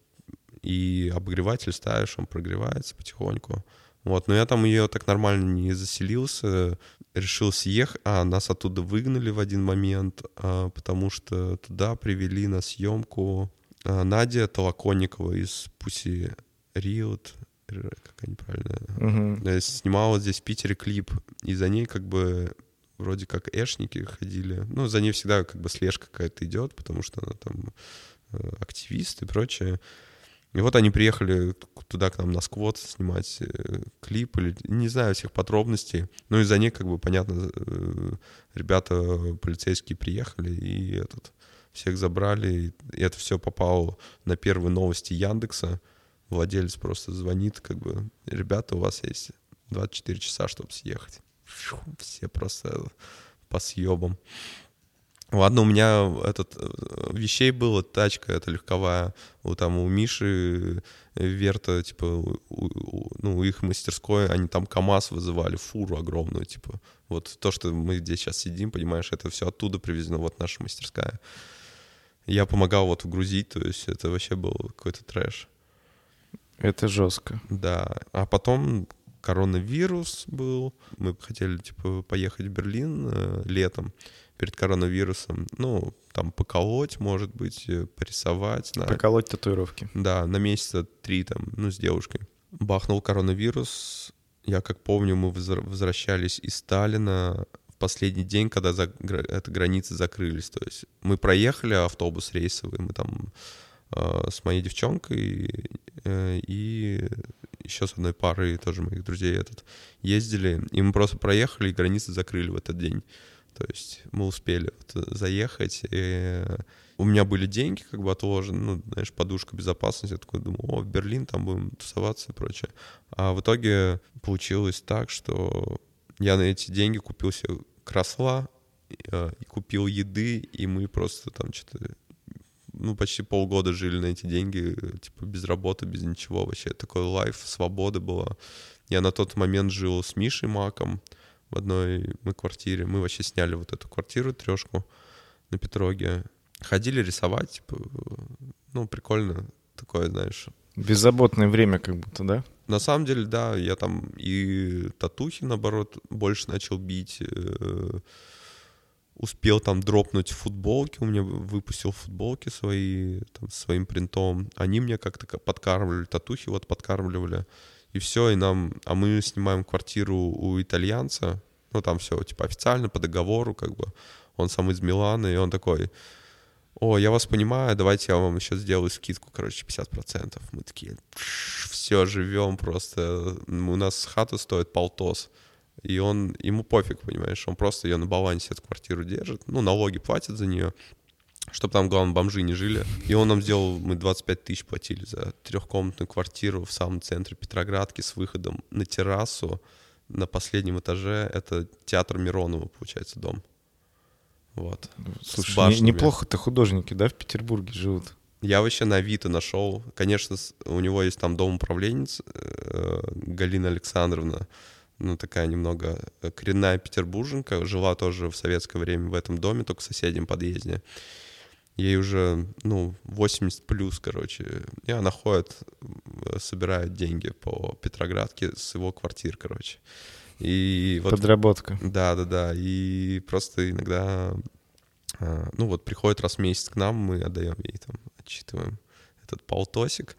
И обогреватель ставишь, он прогревается потихоньку. Вот, но я там ее так нормально не заселился, решил съехать, а нас оттуда выгнали в один момент, а, потому что туда привели на съемку а, Надя Толоконникова из Пуси Риот, как они правильно, Мгм. э, снимала здесь в Питере клип, и за ней как бы вроде как эшники ходили. Ну, за ней всегда как бы слежка какая-то идет, потому что она там э, активист и прочее. И вот они приехали туда к нам на сквот снимать э, клип или не знаю всех подробностей. Ну и за ней как бы понятно э, ребята полицейские приехали и этот всех забрали и это все попало на первые новости Яндекса. Владелец просто звонит как бы ребята у вас есть 24 часа чтобы съехать. Все просто по съебам. Ладно, у меня этот э, вещей было, тачка эта легковая, у там у Миши э, Верта, типа, у- у- ну, их мастерской, они там КАМАЗ вызывали, фуру огромную, типа. Вот то, что мы здесь сейчас сидим, понимаешь, это все оттуда привезено, вот наша мастерская. Я помогал вот грузить, то есть это вообще был какой-то трэш. Это жестко. Да, а потом коронавирус был. Мы хотели, типа, поехать в Берлин э, летом перед коронавирусом. Ну, там поколоть, может быть, э, порисовать. на- Поколоть татуировки. Да, на месяца три там, ну, с девушкой. Бахнул коронавирус. Я как помню, мы возвращались из Сталина в последний день, когда за, это, границы закрылись. То есть мы проехали автобус рейсовый, мы там э, с моей девчонкой э, и еще с одной парой тоже моих друзей этот ездили, и мы просто проехали, и границы закрыли в этот день. То есть мы успели вот заехать. И у меня были деньги как бы отложены, ну, знаешь, подушка безопасности. Я такой думал, о, в Берлин, там будем тусоваться и прочее. А в итоге получилось так, что я на эти деньги купил себе красла, э, и купил еды, и мы просто там что-то ну, почти полгода жили на эти деньги, типа, без работы, без ничего. Вообще такой лайф, свобода была. Я на тот момент жил с Мишей Маком в одной мы квартире. Мы вообще сняли вот эту квартиру, трешку на Петроге. Ходили рисовать, типа, ну, прикольно такое, знаешь. Беззаботное время как будто, да? На самом деле, да, я там и татухи, наоборот, больше начал бить. Э, успел там дропнуть футболки, у меня выпустил футболки свои там, своим принтом. Они мне как-то подкармливали, татухи вот подкармливали. И все, и нам... А мы снимаем квартиру у итальянца, ну там все, типа официально, по договору, как бы. Он сам из Милана, и он такой, о, я вас понимаю, давайте я вам еще сделаю скидку, короче, 50%. Мы такие, все, живем просто. У нас хата стоит полтос. И он, ему пофиг, понимаешь, он просто ее на балансе эту квартиру держит, ну, налоги платит за нее, чтобы там, главное, бомжи не жили. И он нам сделал, мы 25 тысяч платили за трехкомнатную квартиру в самом центре Петроградки с выходом на террасу на последнем этаже. Это театр Миронова, получается, дом. Вот. Слушай, не, неплохо-то художники, да, в Петербурге живут? Я вообще на Авито нашел. Конечно, у него есть там дом управленец э, Галина Александровна ну, такая немного э, коренная петербурженка, жила тоже в советское время в этом доме, только в соседнем подъезде. Ей уже, ну, 80 плюс, короче. И она ходит, собирает деньги по Петроградке с его квартир, короче. И вот, Подработка. Да, да, да. И просто иногда, а, ну вот приходит раз в месяц к нам, мы отдаем ей там, отчитываем этот полтосик.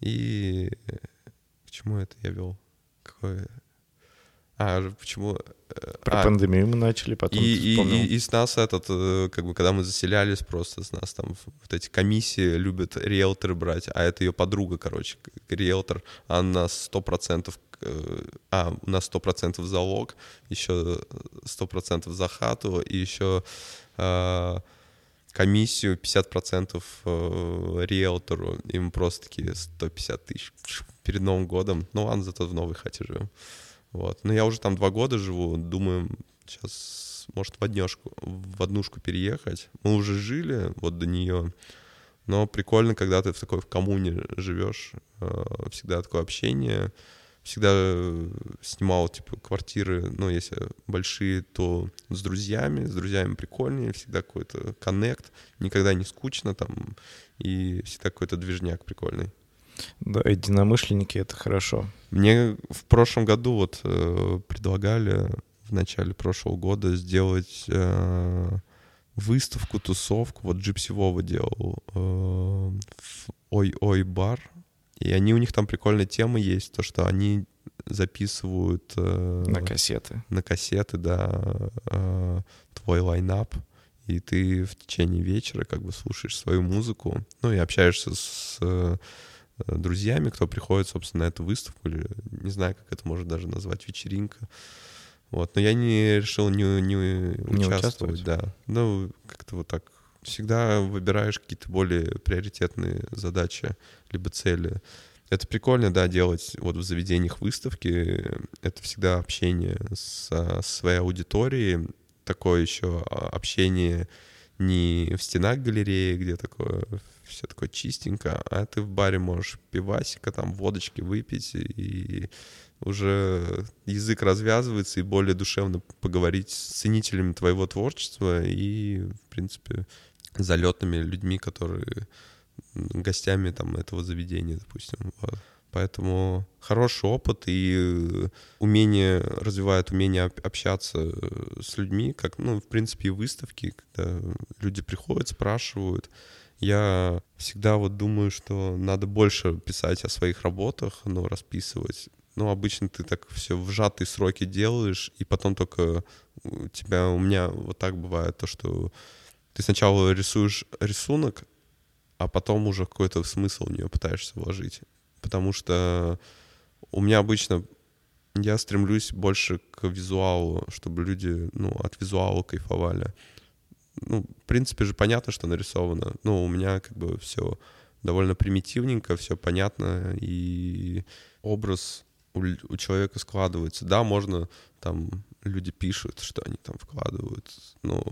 И к чему это я вел? Какое а, почему? Э, Про а, пандемию мы начали, потом и, и, и, и с нас этот, э, как бы, когда мы заселялись, просто с нас там вот эти комиссии любят риэлторы брать, а это ее подруга, короче, риэлтор, а на сто процентов, э, а, у нас сто процентов залог, еще сто процентов за хату, и еще а, комиссию 50% риэлтору, им просто такие 150 тысяч перед Новым годом, ну ладно, зато в новой хате живем. Вот. Но я уже там два года живу, думаем, сейчас, может, в однешку, в однушку переехать. Мы уже жили вот до нее, но прикольно, когда ты в такой в коммуне живешь, э, всегда такое общение, всегда снимал, типа, квартиры, ну, если большие, то с друзьями, с друзьями прикольнее, всегда какой-то коннект, никогда не скучно там, и всегда какой-то движняк прикольный. Да, единомышленники — это хорошо. Мне в прошлом году вот э, предлагали в начале прошлого года сделать э, выставку, тусовку. Вот Джипси Вова делал э, Ой-Ой бар. И они, у них там прикольная тема есть, то, что они записывают... Э, на кассеты. На кассеты, да, э, твой лайнап. И ты в течение вечера как бы слушаешь свою музыку, ну и общаешься с Э, друзьями, кто приходит, собственно, на эту выставку, или не знаю, как это можно даже назвать, вечеринка. Вот, но я не решил не, не, не участвовать, участвовать, да. Ну, как-то вот так. Всегда выбираешь какие-то более приоритетные задачи, либо цели. Это прикольно, да, делать вот в заведениях выставки. Это всегда общение со своей аудиторией, такое еще общение не в стенах галереи, где такое все такое чистенько, а ты в баре можешь пивасика, там, водочки выпить, и уже язык развязывается, и более душевно поговорить с ценителями твоего творчества и, в принципе, залетными людьми, которые гостями там этого заведения, допустим. Вот. Поэтому хороший опыт и умение развивает умение общаться с людьми, как, ну, в принципе, и выставки, когда люди приходят, спрашивают, я всегда вот думаю, что надо больше писать о своих работах, но ну, расписывать. Ну, обычно ты так все в сжатые сроки делаешь, и потом только у тебя, у меня вот так бывает, то, что ты сначала рисуешь рисунок, а потом уже какой-то смысл в нее пытаешься вложить. Потому что у меня обычно я стремлюсь больше к визуалу, чтобы люди, ну, от визуала кайфовали ну, в принципе же понятно, что нарисовано. Ну, у меня как бы все довольно примитивненько, все понятно, и образ у, у человека складывается. Да, можно там люди пишут, что они там вкладывают, ну,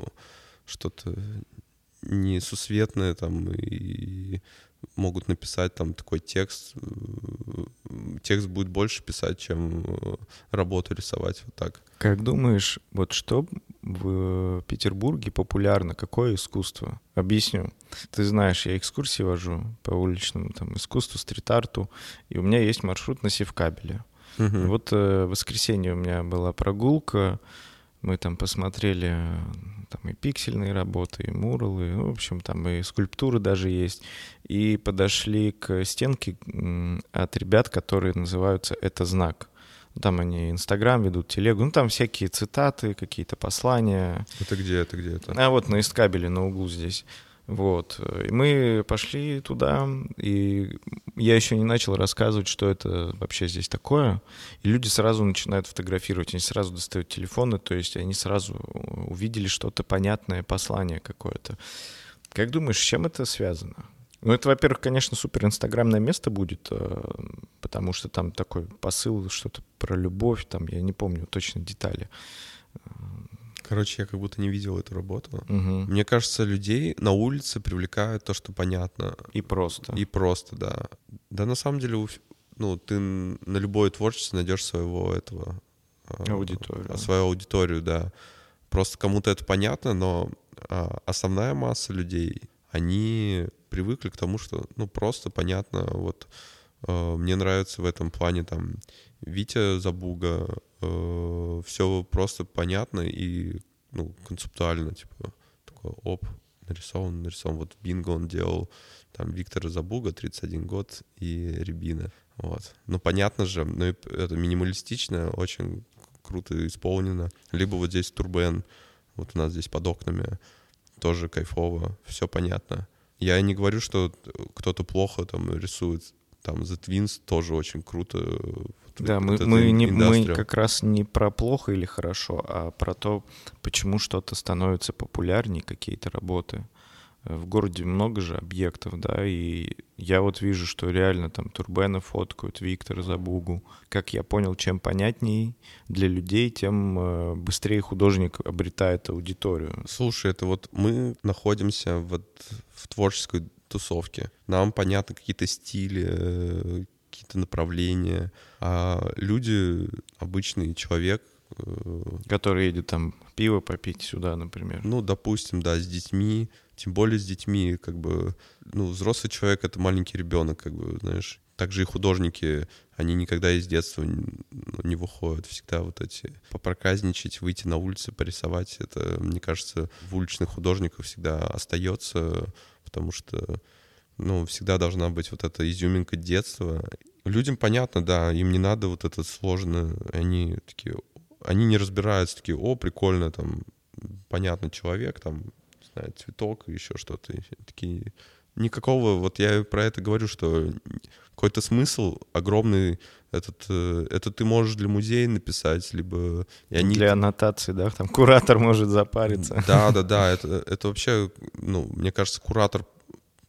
что-то несусветное там и могут написать там такой текст. Текст будет больше писать, чем работу рисовать вот так. Как думаешь, вот что в Петербурге популярно, какое искусство? Объясню. Ты знаешь, я экскурсии вожу по уличному там, искусству, стрит-арту, и у меня есть маршрут на Севкабеле. Угу. Вот э, в воскресенье у меня была прогулка, мы там посмотрели там и пиксельные работы, и муралы, ну, в общем, там и скульптуры даже есть. И подошли к стенке от ребят, которые называются «Это знак». Там они Инстаграм ведут, телегу, ну там всякие цитаты, какие-то послания. Это где, это где это? А вот на Искабеле, на углу здесь. Вот. И мы пошли туда, и я еще не начал рассказывать, что это вообще здесь такое. И люди сразу начинают фотографировать, они сразу достают телефоны, то есть они сразу увидели что-то понятное, послание какое-то. Как думаешь, с чем это связано? Ну, это, во-первых, конечно, супер инстаграмное место будет, э, потому что там такой посыл, что-то про любовь, там, я не помню точно детали. Короче, я как будто не видел эту работу. Угу. Мне кажется, людей на улице привлекает то, что понятно. И просто. И просто, да. Да, на самом деле, ну, ты на любое творчество найдешь своего этого... А, аудиторию. А, свою аудиторию, да. Просто кому-то это понятно, но а, основная масса людей, они привыкли к тому, что, ну, просто понятно, вот мне нравится в этом плане там Витя Забуга, э, все просто понятно и ну, концептуально, типа, такой, оп, нарисован, нарисован. Вот Бинго он делал, там, Виктора Забуга, 31 год, и Рябина. Вот. Ну, понятно же, но это минималистично, очень круто исполнено. Либо вот здесь Турбен, вот у нас здесь под окнами, тоже кайфово, все понятно. Я не говорю, что кто-то плохо там рисует, там The Twins тоже очень круто да, мы, мы, не, мы как раз не про плохо или хорошо, а про то, почему что-то становится популярнее, какие-то работы. В городе много же объектов, да, и я вот вижу, что реально там Турбена фоткают, Виктор Забугу. Как я понял, чем понятней для людей, тем э, быстрее художник обретает аудиторию. Слушай, это вот мы находимся вот в творческой тусовке. Нам понятны какие-то стили, э, какие-то направления, а люди, обычный человек... Э, Который едет там пиво попить сюда, например. Ну, допустим, да, с детьми, тем более с детьми, как бы, ну, взрослый человек — это маленький ребенок, как бы, знаешь. Также и художники, они никогда из детства не, ну, не выходят. Всегда вот эти попроказничать, выйти на улицу, порисовать, это, мне кажется, в уличных художниках всегда остается, потому что ну, всегда должна быть вот эта изюминка детства. Людям понятно, да, им не надо вот это сложно, они такие, они не разбираются, такие, о, прикольно, там, понятно, человек, там, не знаю, цветок еще что-то, такие, никакого, вот я про это говорю, что какой-то смысл огромный, этот, э, это ты можешь для музея написать, либо... И они... Для аннотации, да, там куратор может запариться. Да, да, да, это, это вообще, ну, мне кажется, куратор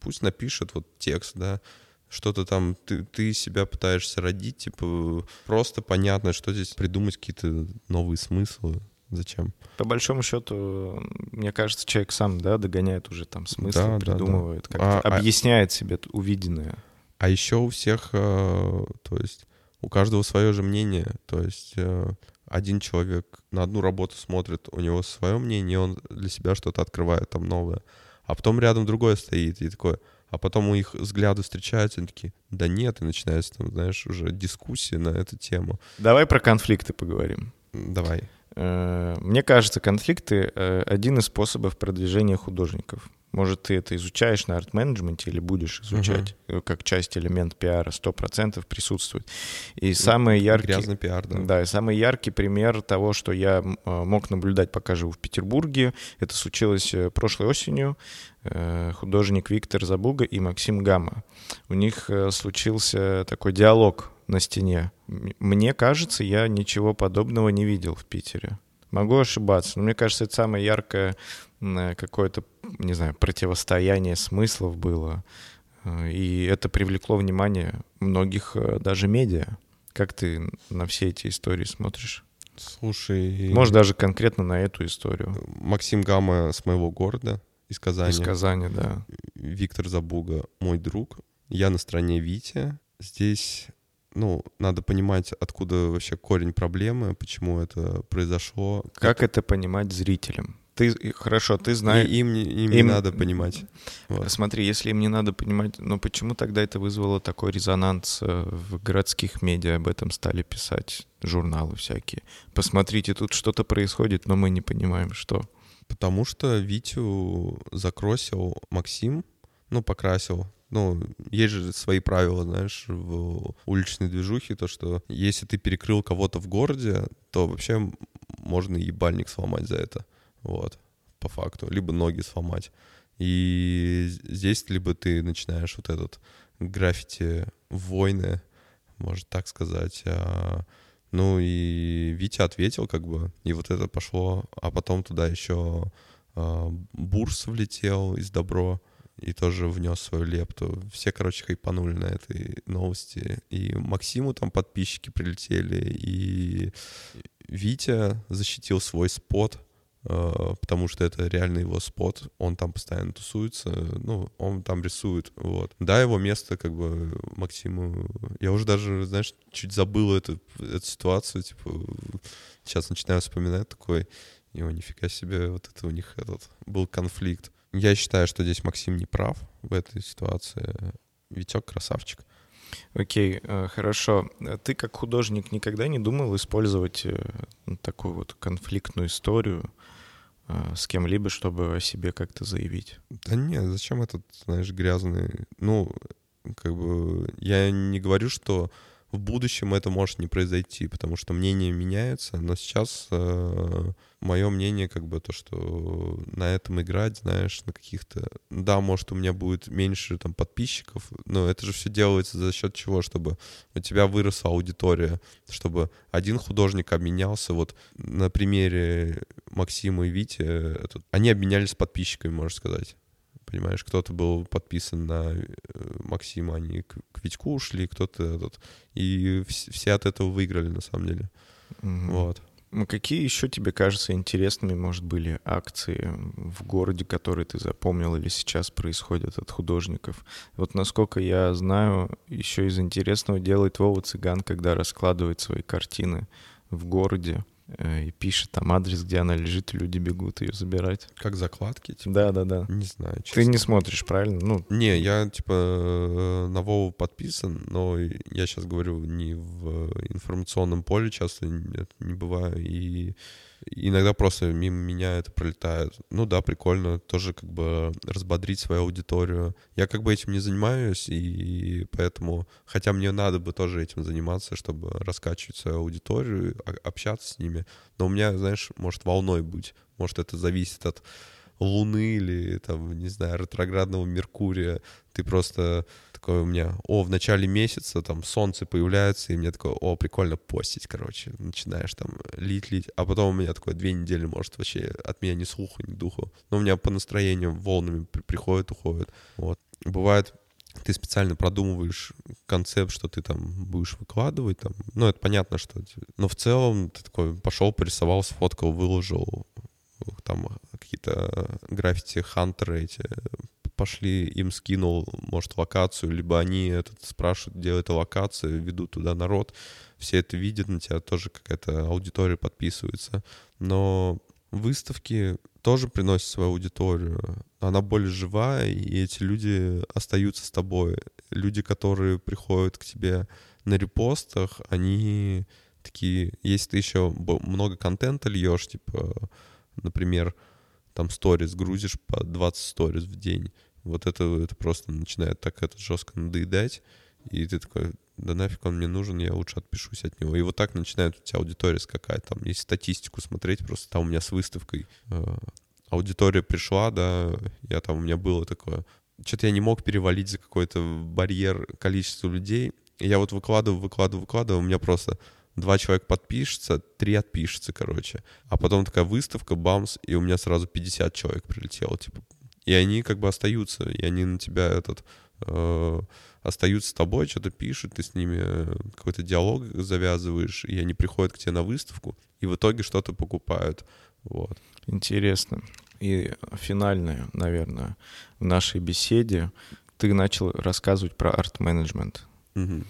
пусть напишет вот текст, да, что-то там ты, ты себя пытаешься родить, типа просто понятно, что здесь придумать какие-то новые смыслы. Зачем? По большому счету, мне кажется, человек сам, да, догоняет уже там смысл, да, придумывает, да, да. как-то а, а объясняет а... себе увиденное. А еще у всех, э, то есть у каждого свое же мнение, то есть э, один человек на одну работу смотрит, у него свое мнение, он для себя что-то открывает там новое а потом рядом другой стоит, и такой, а потом у их взгляды встречаются, они такие, да нет, и начинается там, знаешь, уже дискуссия на эту тему. Давай про конфликты поговорим. Давай. Э, мне кажется, конфликты э, — один из способов продвижения художников. Может, ты это изучаешь на арт-менеджменте или будешь изучать uh-huh. как часть элемент пиара, сто процентов присутствует. И самый яркий... Грязный пиар, да. Да, и самый яркий пример того, что я мог наблюдать, пока живу в Петербурге, это случилось прошлой осенью. Художник Виктор Забуга и Максим Гамма. У них случился такой диалог на стене. Мне кажется, я ничего подобного не видел в Питере. Могу ошибаться, но мне кажется, это самое яркое какое-то, не знаю, противостояние смыслов было. Э, и это привлекло внимание многих э, даже медиа. Как ты на все эти истории смотришь? Слушай... Может, даже конкретно на эту историю. Максим Гамма с моего города, из Казани. Из Казани, да. Виктор Забуга, мой друг. Я на стороне Вити. Здесь, ну, надо понимать, откуда вообще корень проблемы, почему это произошло. Как это понимать зрителям? Ты хорошо, ты знаешь. И им, не- им, не им- надо понимать. Вот. Смотри, если им не надо понимать, но почему тогда это вызвало такой резонанс э, в городских медиа, об этом стали писать журналы всякие. Посмотрите, тут что-то происходит, но мы не понимаем, что. Потому что Витю закросил Максим, ну, покрасил. Ну, есть же свои правила, знаешь, в уличной движухе, то, что если ты перекрыл кого-то в городе, то вообще можно ебальник сломать за это. Вот, по факту. Либо ноги сломать. И здесь либо ты начинаешь вот этот граффити войны, может так сказать, а, ну и Витя ответил как бы, и вот это пошло, а потом туда еще а, Бурс влетел из Добро и тоже внес свою лепту. Все, короче, хайпанули на этой новости. И Максиму там подписчики прилетели, и Витя защитил свой спот, э, потому что это реально его спот, он там постоянно тусуется, ну, он там рисует, вот. Да, его место, как бы, Максиму... Я уже даже, знаешь, чуть забыл эту, эту ситуацию, типа, сейчас начинаю вспоминать такой, его нифига себе, вот это у них этот был конфликт. Я считаю, что здесь Максим не прав в этой ситуации. Витек красавчик. Окей, э, хорошо. Ты как художник никогда не думал использовать э, такую вот конфликтную историю э, с кем-либо, чтобы о себе как-то заявить? Да нет, зачем этот, знаешь, грязный... Ну, как бы, я не говорю, что в будущем это может не произойти, потому что мнение меняется, но сейчас мое мнение как бы то, что на этом играть, знаешь, на каких-то... Да, может, у меня будет меньше там подписчиков, но это же все делается за счет чего? Чтобы у тебя выросла аудитория, чтобы один художник обменялся, вот на примере Максима и Вити, э, они обменялись подписчиками, можно сказать. Понимаешь, кто-то был подписан на э, Максима, они к, к Витьку ушли, кто-то этот. И вс- все от этого выиграли, на самом деле. Мгм. Вот. Ну, Какие еще тебе кажется интересными, может, были акции в городе, которые ты запомнил или сейчас происходят от художников? Вот насколько я знаю, еще из интересного делает Вова Цыган, когда раскладывает свои картины в городе и пишет там адрес, где она лежит, и люди бегут ее забирать. Как закладки, типа, Да, да, да. не знаю, Ты честно. не смотришь, правильно? Ну, Не, я типа э, на Вову подписан, но я сейчас говорю не в информационном поле, часто не бываю, и иногда просто мимо меня это пролетает. Ну да, прикольно, тоже как бы разбодрить свою аудиторию. Я как бы этим не занимаюсь, и поэтому, хотя мне надо бы тоже этим заниматься, чтобы раскачивать свою аудиторию, а- общаться с ними, но у меня, знаешь, может волной быть, может это зависит от Луны или, там, не знаю, ретроградного Меркурия. Ты просто такой у меня, о, в начале месяца там солнце появляется, и мне такое, о, прикольно постить, короче. Начинаешь там лить-лить, а потом у меня такое две недели, может, вообще от меня ни слуху, ни духу. Но у меня по настроению волнами при- приходит, уходит. Вот. Бывает, ты специально продумываешь концепт, что ты там будешь выкладывать, там, ну, это понятно, что... Но в целом ты такой пошел, порисовал, сфоткал, выложил, там какие-то граффити-хантеры эти пошли, им скинул, может, локацию, либо они этот спрашивают, где эта локация, ведут туда народ, все это видят, на тебя тоже какая-то аудитория подписывается. Но выставки тоже приносят свою аудиторию. Она более живая, и эти люди остаются с тобой. Люди, которые приходят к тебе на репостах, они такие, если ты еще много контента льешь, типа, например, там сторис грузишь по 20 сторис в день, вот это, это просто начинает так это жестко надоедать, и ты такой, да нафиг он мне нужен, я лучше отпишусь от него. И вот так начинает у тебя аудитория скакать. Там, если статистику смотреть, просто там у меня с выставкой э, аудитория пришла, да, я там, у меня было такое, что-то я не мог перевалить за какой-то барьер количества людей. Я вот выкладываю, выкладываю, выкладываю, у меня просто два человека подпишется, три отпишется, короче. А потом такая выставка, бамс, и у меня сразу 50 человек прилетело, типа. И они как бы остаются, и они на тебя этот э, остаются с тобой, что-то пишут, ты с ними э, какой-то диалог завязываешь, и они приходят к тебе на выставку, и в итоге что-то покупают. Вот. Интересно. И финальное, наверное, в нашей беседе ты начал рассказывать про арт-менеджмент. Угу.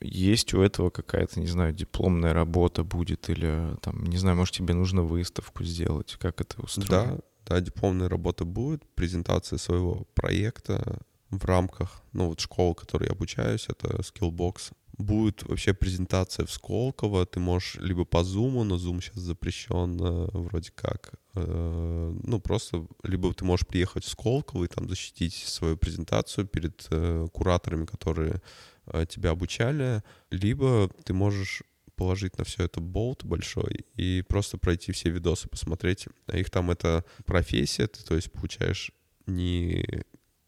Есть у этого какая-то, не знаю, дипломная работа будет или там, не знаю, может тебе нужно выставку сделать, как это устроено? Да, да, дипломная работа будет, презентация своего проекта в рамках, ну вот школы, в которой я обучаюсь, это Skillbox. Будет вообще презентация в Сколково, ты можешь либо по Zoom, но Zoom сейчас запрещен э, вроде как, э, ну просто, либо ты можешь приехать в Сколково и там защитить свою презентацию перед э, кураторами, которые тебя обучали, либо ты можешь положить на все это болт большой и просто пройти все видосы, посмотреть. А их там это профессия, ты, то есть получаешь не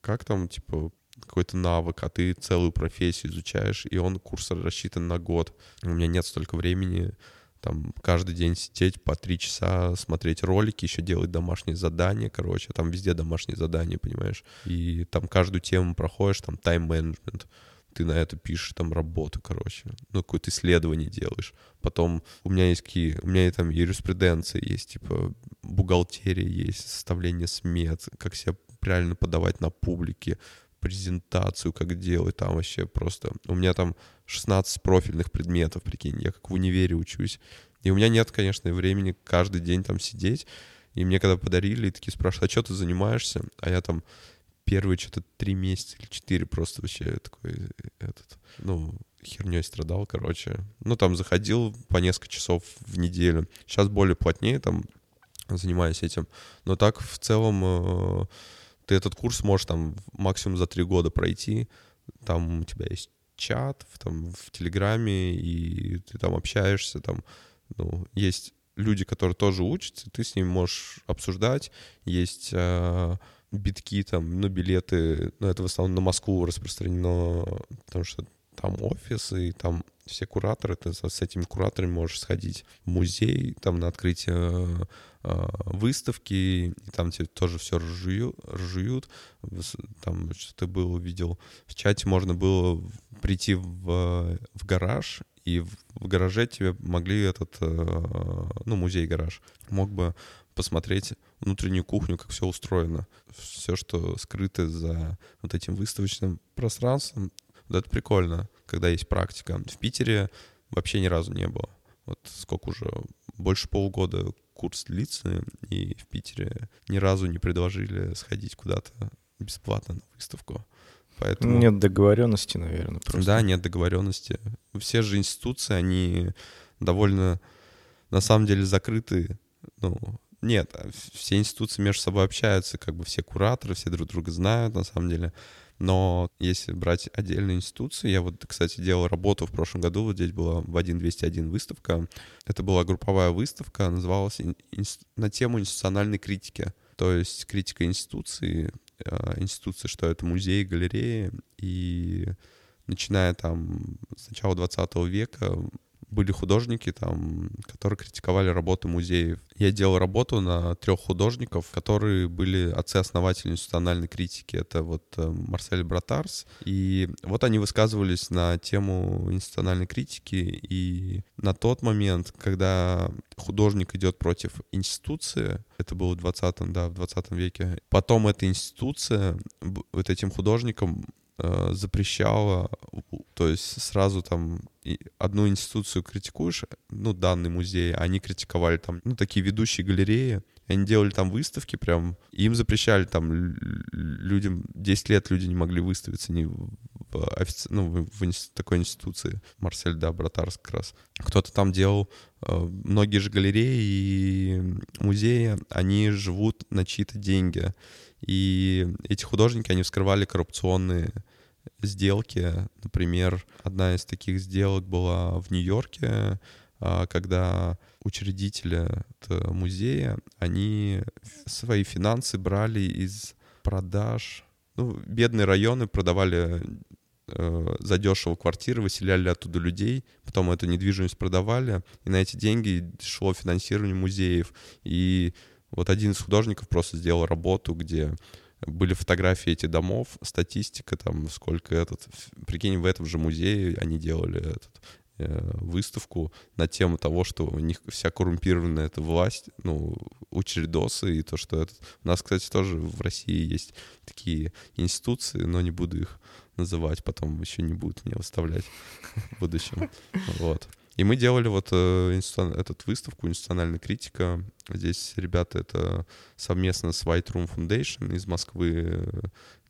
как там, типа, какой-то навык, а ты целую профессию изучаешь, и он курс рассчитан на год. У меня нет столько времени там каждый день сидеть по три часа, смотреть ролики, еще делать домашние задания, короче, там везде домашние задания, понимаешь, и там каждую тему проходишь, там тайм-менеджмент, ты на это пишешь там работу, короче, ну, какое-то исследование делаешь. Потом у меня есть какие, у меня там юриспруденция есть, типа бухгалтерия есть, составление смет, как себя правильно подавать на публике, презентацию, как делать, там вообще просто... У меня там 16 профильных предметов, прикинь, я как в универе учусь. И у меня нет, конечно, времени каждый день там сидеть. И мне когда подарили, такие спрашивают, а что ты занимаешься? А я там первые что-то три месяца или четыре просто вообще такой, этот, ну, херней страдал, короче. Ну, там заходил по несколько часов в неделю. Сейчас более плотнее там занимаюсь этим. Но так в целом э, ты этот курс можешь там максимум за три года пройти. Там у тебя есть чат в, там, в Телеграме, и ты там общаешься, там, ну, есть люди, которые тоже учатся, ты с ними можешь обсуждать. Есть э, битки, там, ну, билеты, ну, это в основном на Москву распространено, потому что там офис, и там все кураторы, ты с этими кураторами можешь сходить в музей, там на открытие э, выставки, и там тебе тоже все ржуют, ржуют. Там что-то было, видел, в чате можно было прийти в, в гараж, и в, в гараже тебе могли этот, э, ну, музей-гараж, мог бы посмотреть внутреннюю кухню, как все устроено. Все, что скрыто за вот этим выставочным пространством, вот это прикольно, когда есть практика. В Питере вообще ни разу не было. Вот сколько уже, больше полугода курс длится, и в Питере ни разу не предложили сходить куда-то бесплатно на выставку. Поэтому... Нет договоренности, наверное, просто. Да, нет договоренности. Все же институции, они довольно, на самом деле, закрыты. Ну, нет, все институции между собой общаются, как бы все кураторы, все друг друга знают, на самом деле. Но если брать отдельные институции, я вот, кстати, делал работу в прошлом году, вот здесь была в 1201 выставка. Это была групповая выставка, называлась на тему институциональной критики. То есть критика институции, а, институции, что это музеи, галереи, и начиная там с начала 20 века были художники, там, которые критиковали работы музеев. Я делал работу на трех художников, которые были отцы-основатели институциональной критики. Это вот э, Марсель Братарс. И вот они высказывались на тему институциональной критики. И на тот момент, когда художник идет против институции, это было в 20 да, в 20 веке, потом эта институция вот этим художникам э, запрещала, то есть сразу там одну институцию критикуешь, ну, данный музей, они критиковали там, ну, такие ведущие галереи, они делали там выставки прям, им запрещали там людям, 10 лет люди не могли выставиться ни в, офици... ну, в, в такой институции. Марсель, да, Братарск как раз. Кто-то там делал, э, многие же галереи и музеи, они живут на чьи-то деньги. И эти художники, они вскрывали коррупционные сделки. Например, одна из таких сделок была в Нью-Йорке, а, когда учредители музея, они свои финансы брали из продаж. Ну, бедные районы продавали э, задешево квартиры, выселяли оттуда людей, потом эту недвижимость продавали, и на эти деньги шло финансирование музеев. И вот один из художников просто сделал работу, где были фотографии этих домов, статистика там, сколько этот... Прикинь, в этом же музее они делали этот, э, выставку на тему того, что у них вся коррумпированная эта власть, ну, учредосы, и то, что этот... У нас, кстати, тоже в России есть такие институции, но не буду их называть, потом еще не будут меня выставлять в будущем. Вот. И мы делали вот э, институ... этот выставку «Институциональная критика». Здесь ребята это совместно с White Room Foundation из Москвы, э,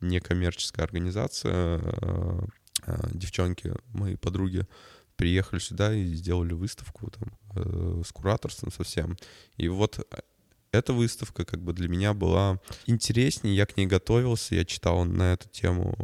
некоммерческая организация. Э, э, девчонки, мои подруги, приехали сюда и сделали выставку там э, с кураторством совсем. И вот э, эта выставка как бы для меня была интереснее, я к ней готовился, я читал на эту тему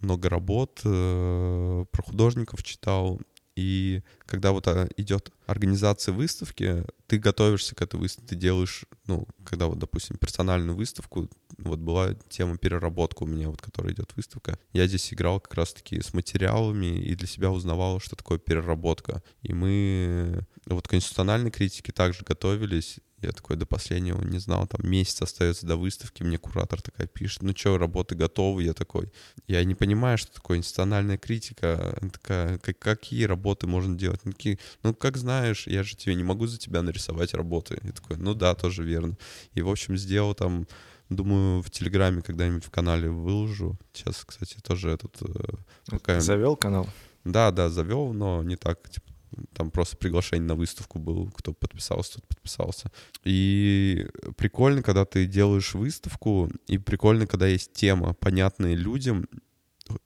много работ, про художников читал, и когда вот а, идет организация выставки, ты готовишься к этой выставке, ты делаешь, ну, когда вот, допустим, персональную выставку, вот была тема переработка у меня, вот, которая идет выставка. Я здесь играл как раз-таки с материалами и для себя узнавал, что такое переработка. И мы вот к конституциональной критике также готовились, я такой до последнего не знал, там месяц остается до выставки, мне куратор такая пишет, ну что, работы готовы? Я такой, я не понимаю, что такое институциональная критика. Она такая, как, какие работы можно делать? Ну, такие, ну, как знаешь, я же тебе не могу за тебя нарисовать работы. Я такой, ну да, тоже верно. И, в общем, сделал там Думаю, в Телеграме когда-нибудь в канале выложу. Сейчас, кстати, тоже этот... Э, пока... Завел канал? Да, да, завел, но не так, типа, там просто приглашение на выставку был, кто подписался, тот подписался. И прикольно, когда ты делаешь выставку, и прикольно, когда есть тема, понятная людям,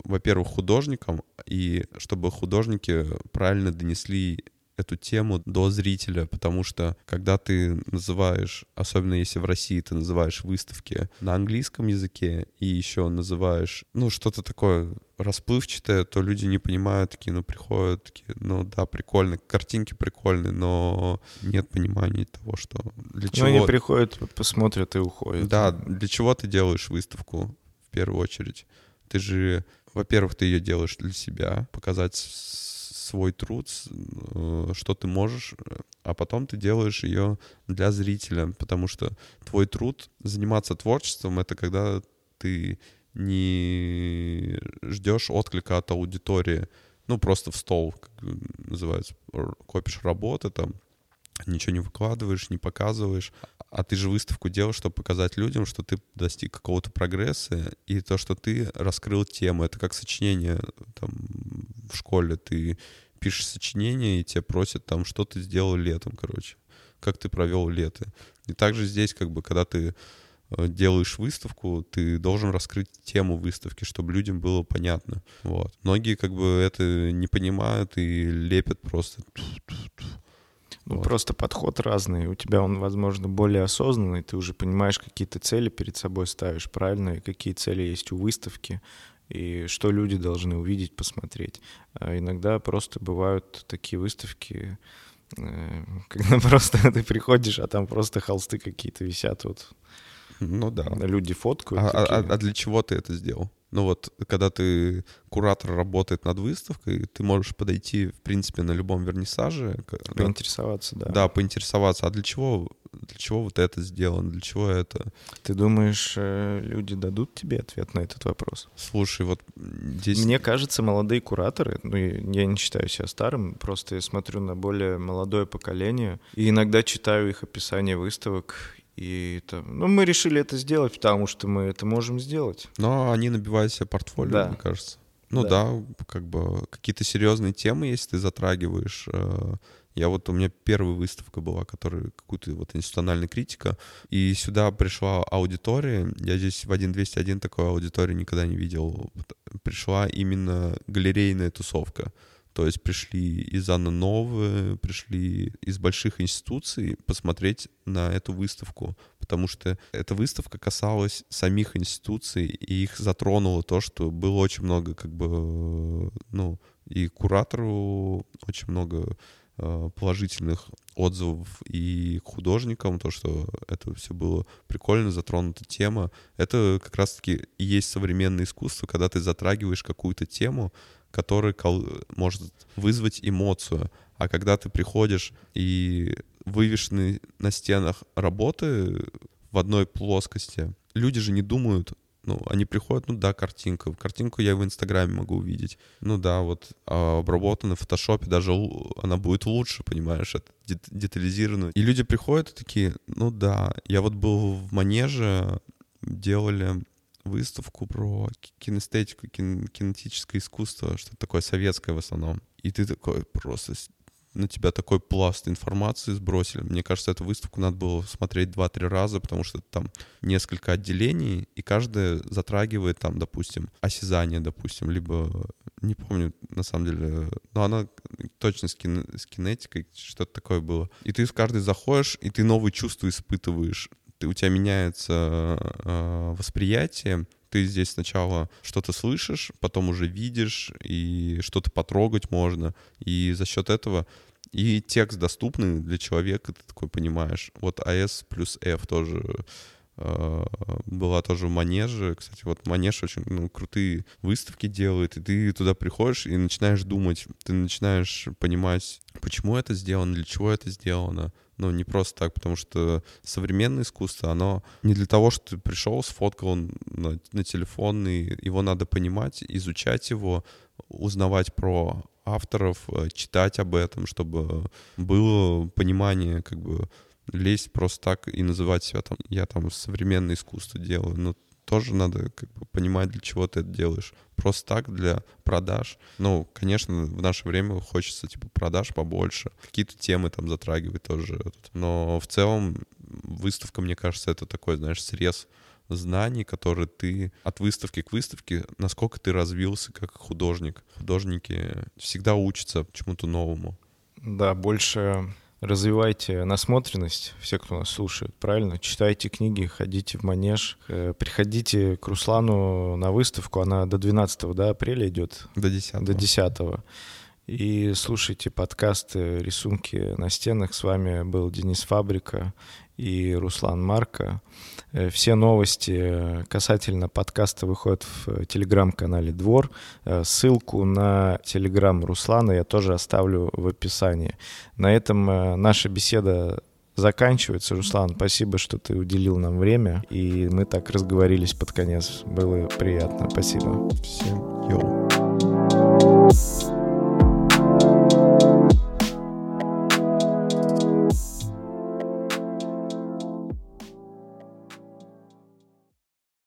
во-первых, художникам, и чтобы художники правильно донесли эту тему до зрителя, потому что когда ты называешь, особенно если в России ты называешь выставки на английском языке и еще называешь, ну, что-то такое расплывчатое, то люди не понимают, такие, ну, приходят, такие, ну, да, прикольно, картинки прикольные, но нет понимания того, что для чего... Ну, они приходят, посмотрят и уходят. Да, для чего ты делаешь выставку в первую очередь? Ты же, во-первых, ты ее делаешь для себя, показать свой труд, э, что ты можешь, а потом ты делаешь ее для зрителя, потому что твой труд, заниматься творчеством, это когда ты не ждешь отклика от аудитории, ну, просто в стол, как называется, копишь работы там, ничего не выкладываешь, не показываешь, а ты же выставку делал, чтобы показать людям, что ты достиг какого-то прогресса, и то, что ты раскрыл тему. Это как сочинение там, в школе. Ты пишешь сочинение, и тебя просят там, что ты сделал летом, короче. Как ты провел лето. И также здесь, как бы, когда ты э, делаешь выставку, ты должен раскрыть тему выставки, чтобы людям было понятно. Вот. Многие как бы это не понимают и лепят просто ну, вот. просто подход разный. У тебя он, возможно, более осознанный. Ты уже понимаешь, какие ты цели перед собой ставишь, правильно, и какие цели есть у выставки, и что люди должны увидеть, посмотреть. А иногда просто бывают такие выставки, э, когда просто ты приходишь, а там просто холсты какие-то висят вот. Ну да. Люди фоткают. А, а, а для чего ты это сделал? Ну вот, когда ты, куратор работает над выставкой, ты можешь подойти, в принципе, на любом вернисаже. Поинтересоваться, да. Да, поинтересоваться. А для чего, для чего вот это сделано? Для чего это? Ты думаешь, э, люди дадут тебе ответ на этот вопрос? Слушай, вот здесь... Мне кажется, молодые кураторы, ну, я не считаю себя старым, просто я смотрю на более молодое поколение, и иногда читаю их описание выставок, и это, ну, мы решили это сделать, потому что мы это можем сделать. Но они набивают себе портфолио, да. мне кажется. Ну да. да, как бы какие-то серьезные темы, если ты затрагиваешь. Э, я вот, у меня первая выставка была, которая какую-то вот институциональная критика, и сюда пришла аудитория, я здесь в 1.201 такой аудитории никогда не видел. Пришла именно галерейная тусовка. То есть пришли из Анны Новы, пришли из больших институций посмотреть на эту выставку, потому что эта выставка касалась самих институций, и их затронуло то, что было очень много, как бы, ну, и куратору очень много э, положительных отзывов и художникам, то, что это все было прикольно, затронута тема. Это как раз-таки и есть современное искусство, когда ты затрагиваешь какую-то тему, который может вызвать эмоцию. А когда ты приходишь и вывешены на стенах работы в одной плоскости, люди же не думают Ну, они приходят, ну да, картинка. Картинку я в Инстаграме могу увидеть. Ну да, вот а обработана в фотошопе, даже она будет лучше, понимаешь, это детализировано. И люди приходят и такие, ну да, я вот был в Манеже, делали выставку про кинестетику, кин, кинетическое искусство, что-то такое советское в основном. И ты такой просто на тебя такой пласт информации сбросили. Мне кажется, эту выставку надо было смотреть два-три раза, потому что там несколько отделений, и каждое затрагивает там, допустим, осязание, допустим, либо, не помню, на самом деле, но она точно с, кин, с кинетикой, что-то такое было. И ты в каждый заходишь, и ты новые чувства испытываешь. Ты, у тебя меняется э, восприятие, ты здесь сначала что-то слышишь, потом уже видишь, и что-то потрогать можно. И за счет этого и текст доступный для человека, ты такой понимаешь. Вот AS плюс F тоже была тоже в Манеже. Кстати, вот Манеж очень ну, крутые выставки делает, и ты туда приходишь и начинаешь думать, ты начинаешь понимать, почему это сделано, для чего это сделано. Ну, не просто так, потому что современное искусство, оно не для того, что ты пришел, сфоткал на, на телефон, и его надо понимать, изучать его, узнавать про авторов, э, читать об этом, чтобы было понимание, как бы лезть просто так и называть себя там, я там современное искусство делаю, но тоже надо как бы понимать, для чего ты это делаешь. Просто так, для продаж. Ну, конечно, в наше время хочется, типа, продаж побольше. Какие-то темы там затрагивать тоже. Но в целом выставка, мне кажется, это такой, знаешь, срез знаний, которые ты от выставки к выставке, насколько ты развился как художник. Художники всегда учатся чему-то новому. Да, больше развивайте насмотренность, все, кто нас слушает, правильно? Читайте книги, ходите в манеж, э, приходите к Руслану на выставку, она до 12 да, апреля идет? До 10 До 10 и слушайте подкасты «Рисунки на стенах». С вами был Денис Фабрика и Руслан Марко. Э, все новости касательно подкаста выходят в телеграм-канале «Двор». Э, ссылку на телеграм Руслана я тоже оставлю в описании. На этом э, наша беседа заканчивается. Руслан, спасибо, что ты уделил нам время. И мы так разговорились под конец. Было приятно. Спасибо. Всем йоу.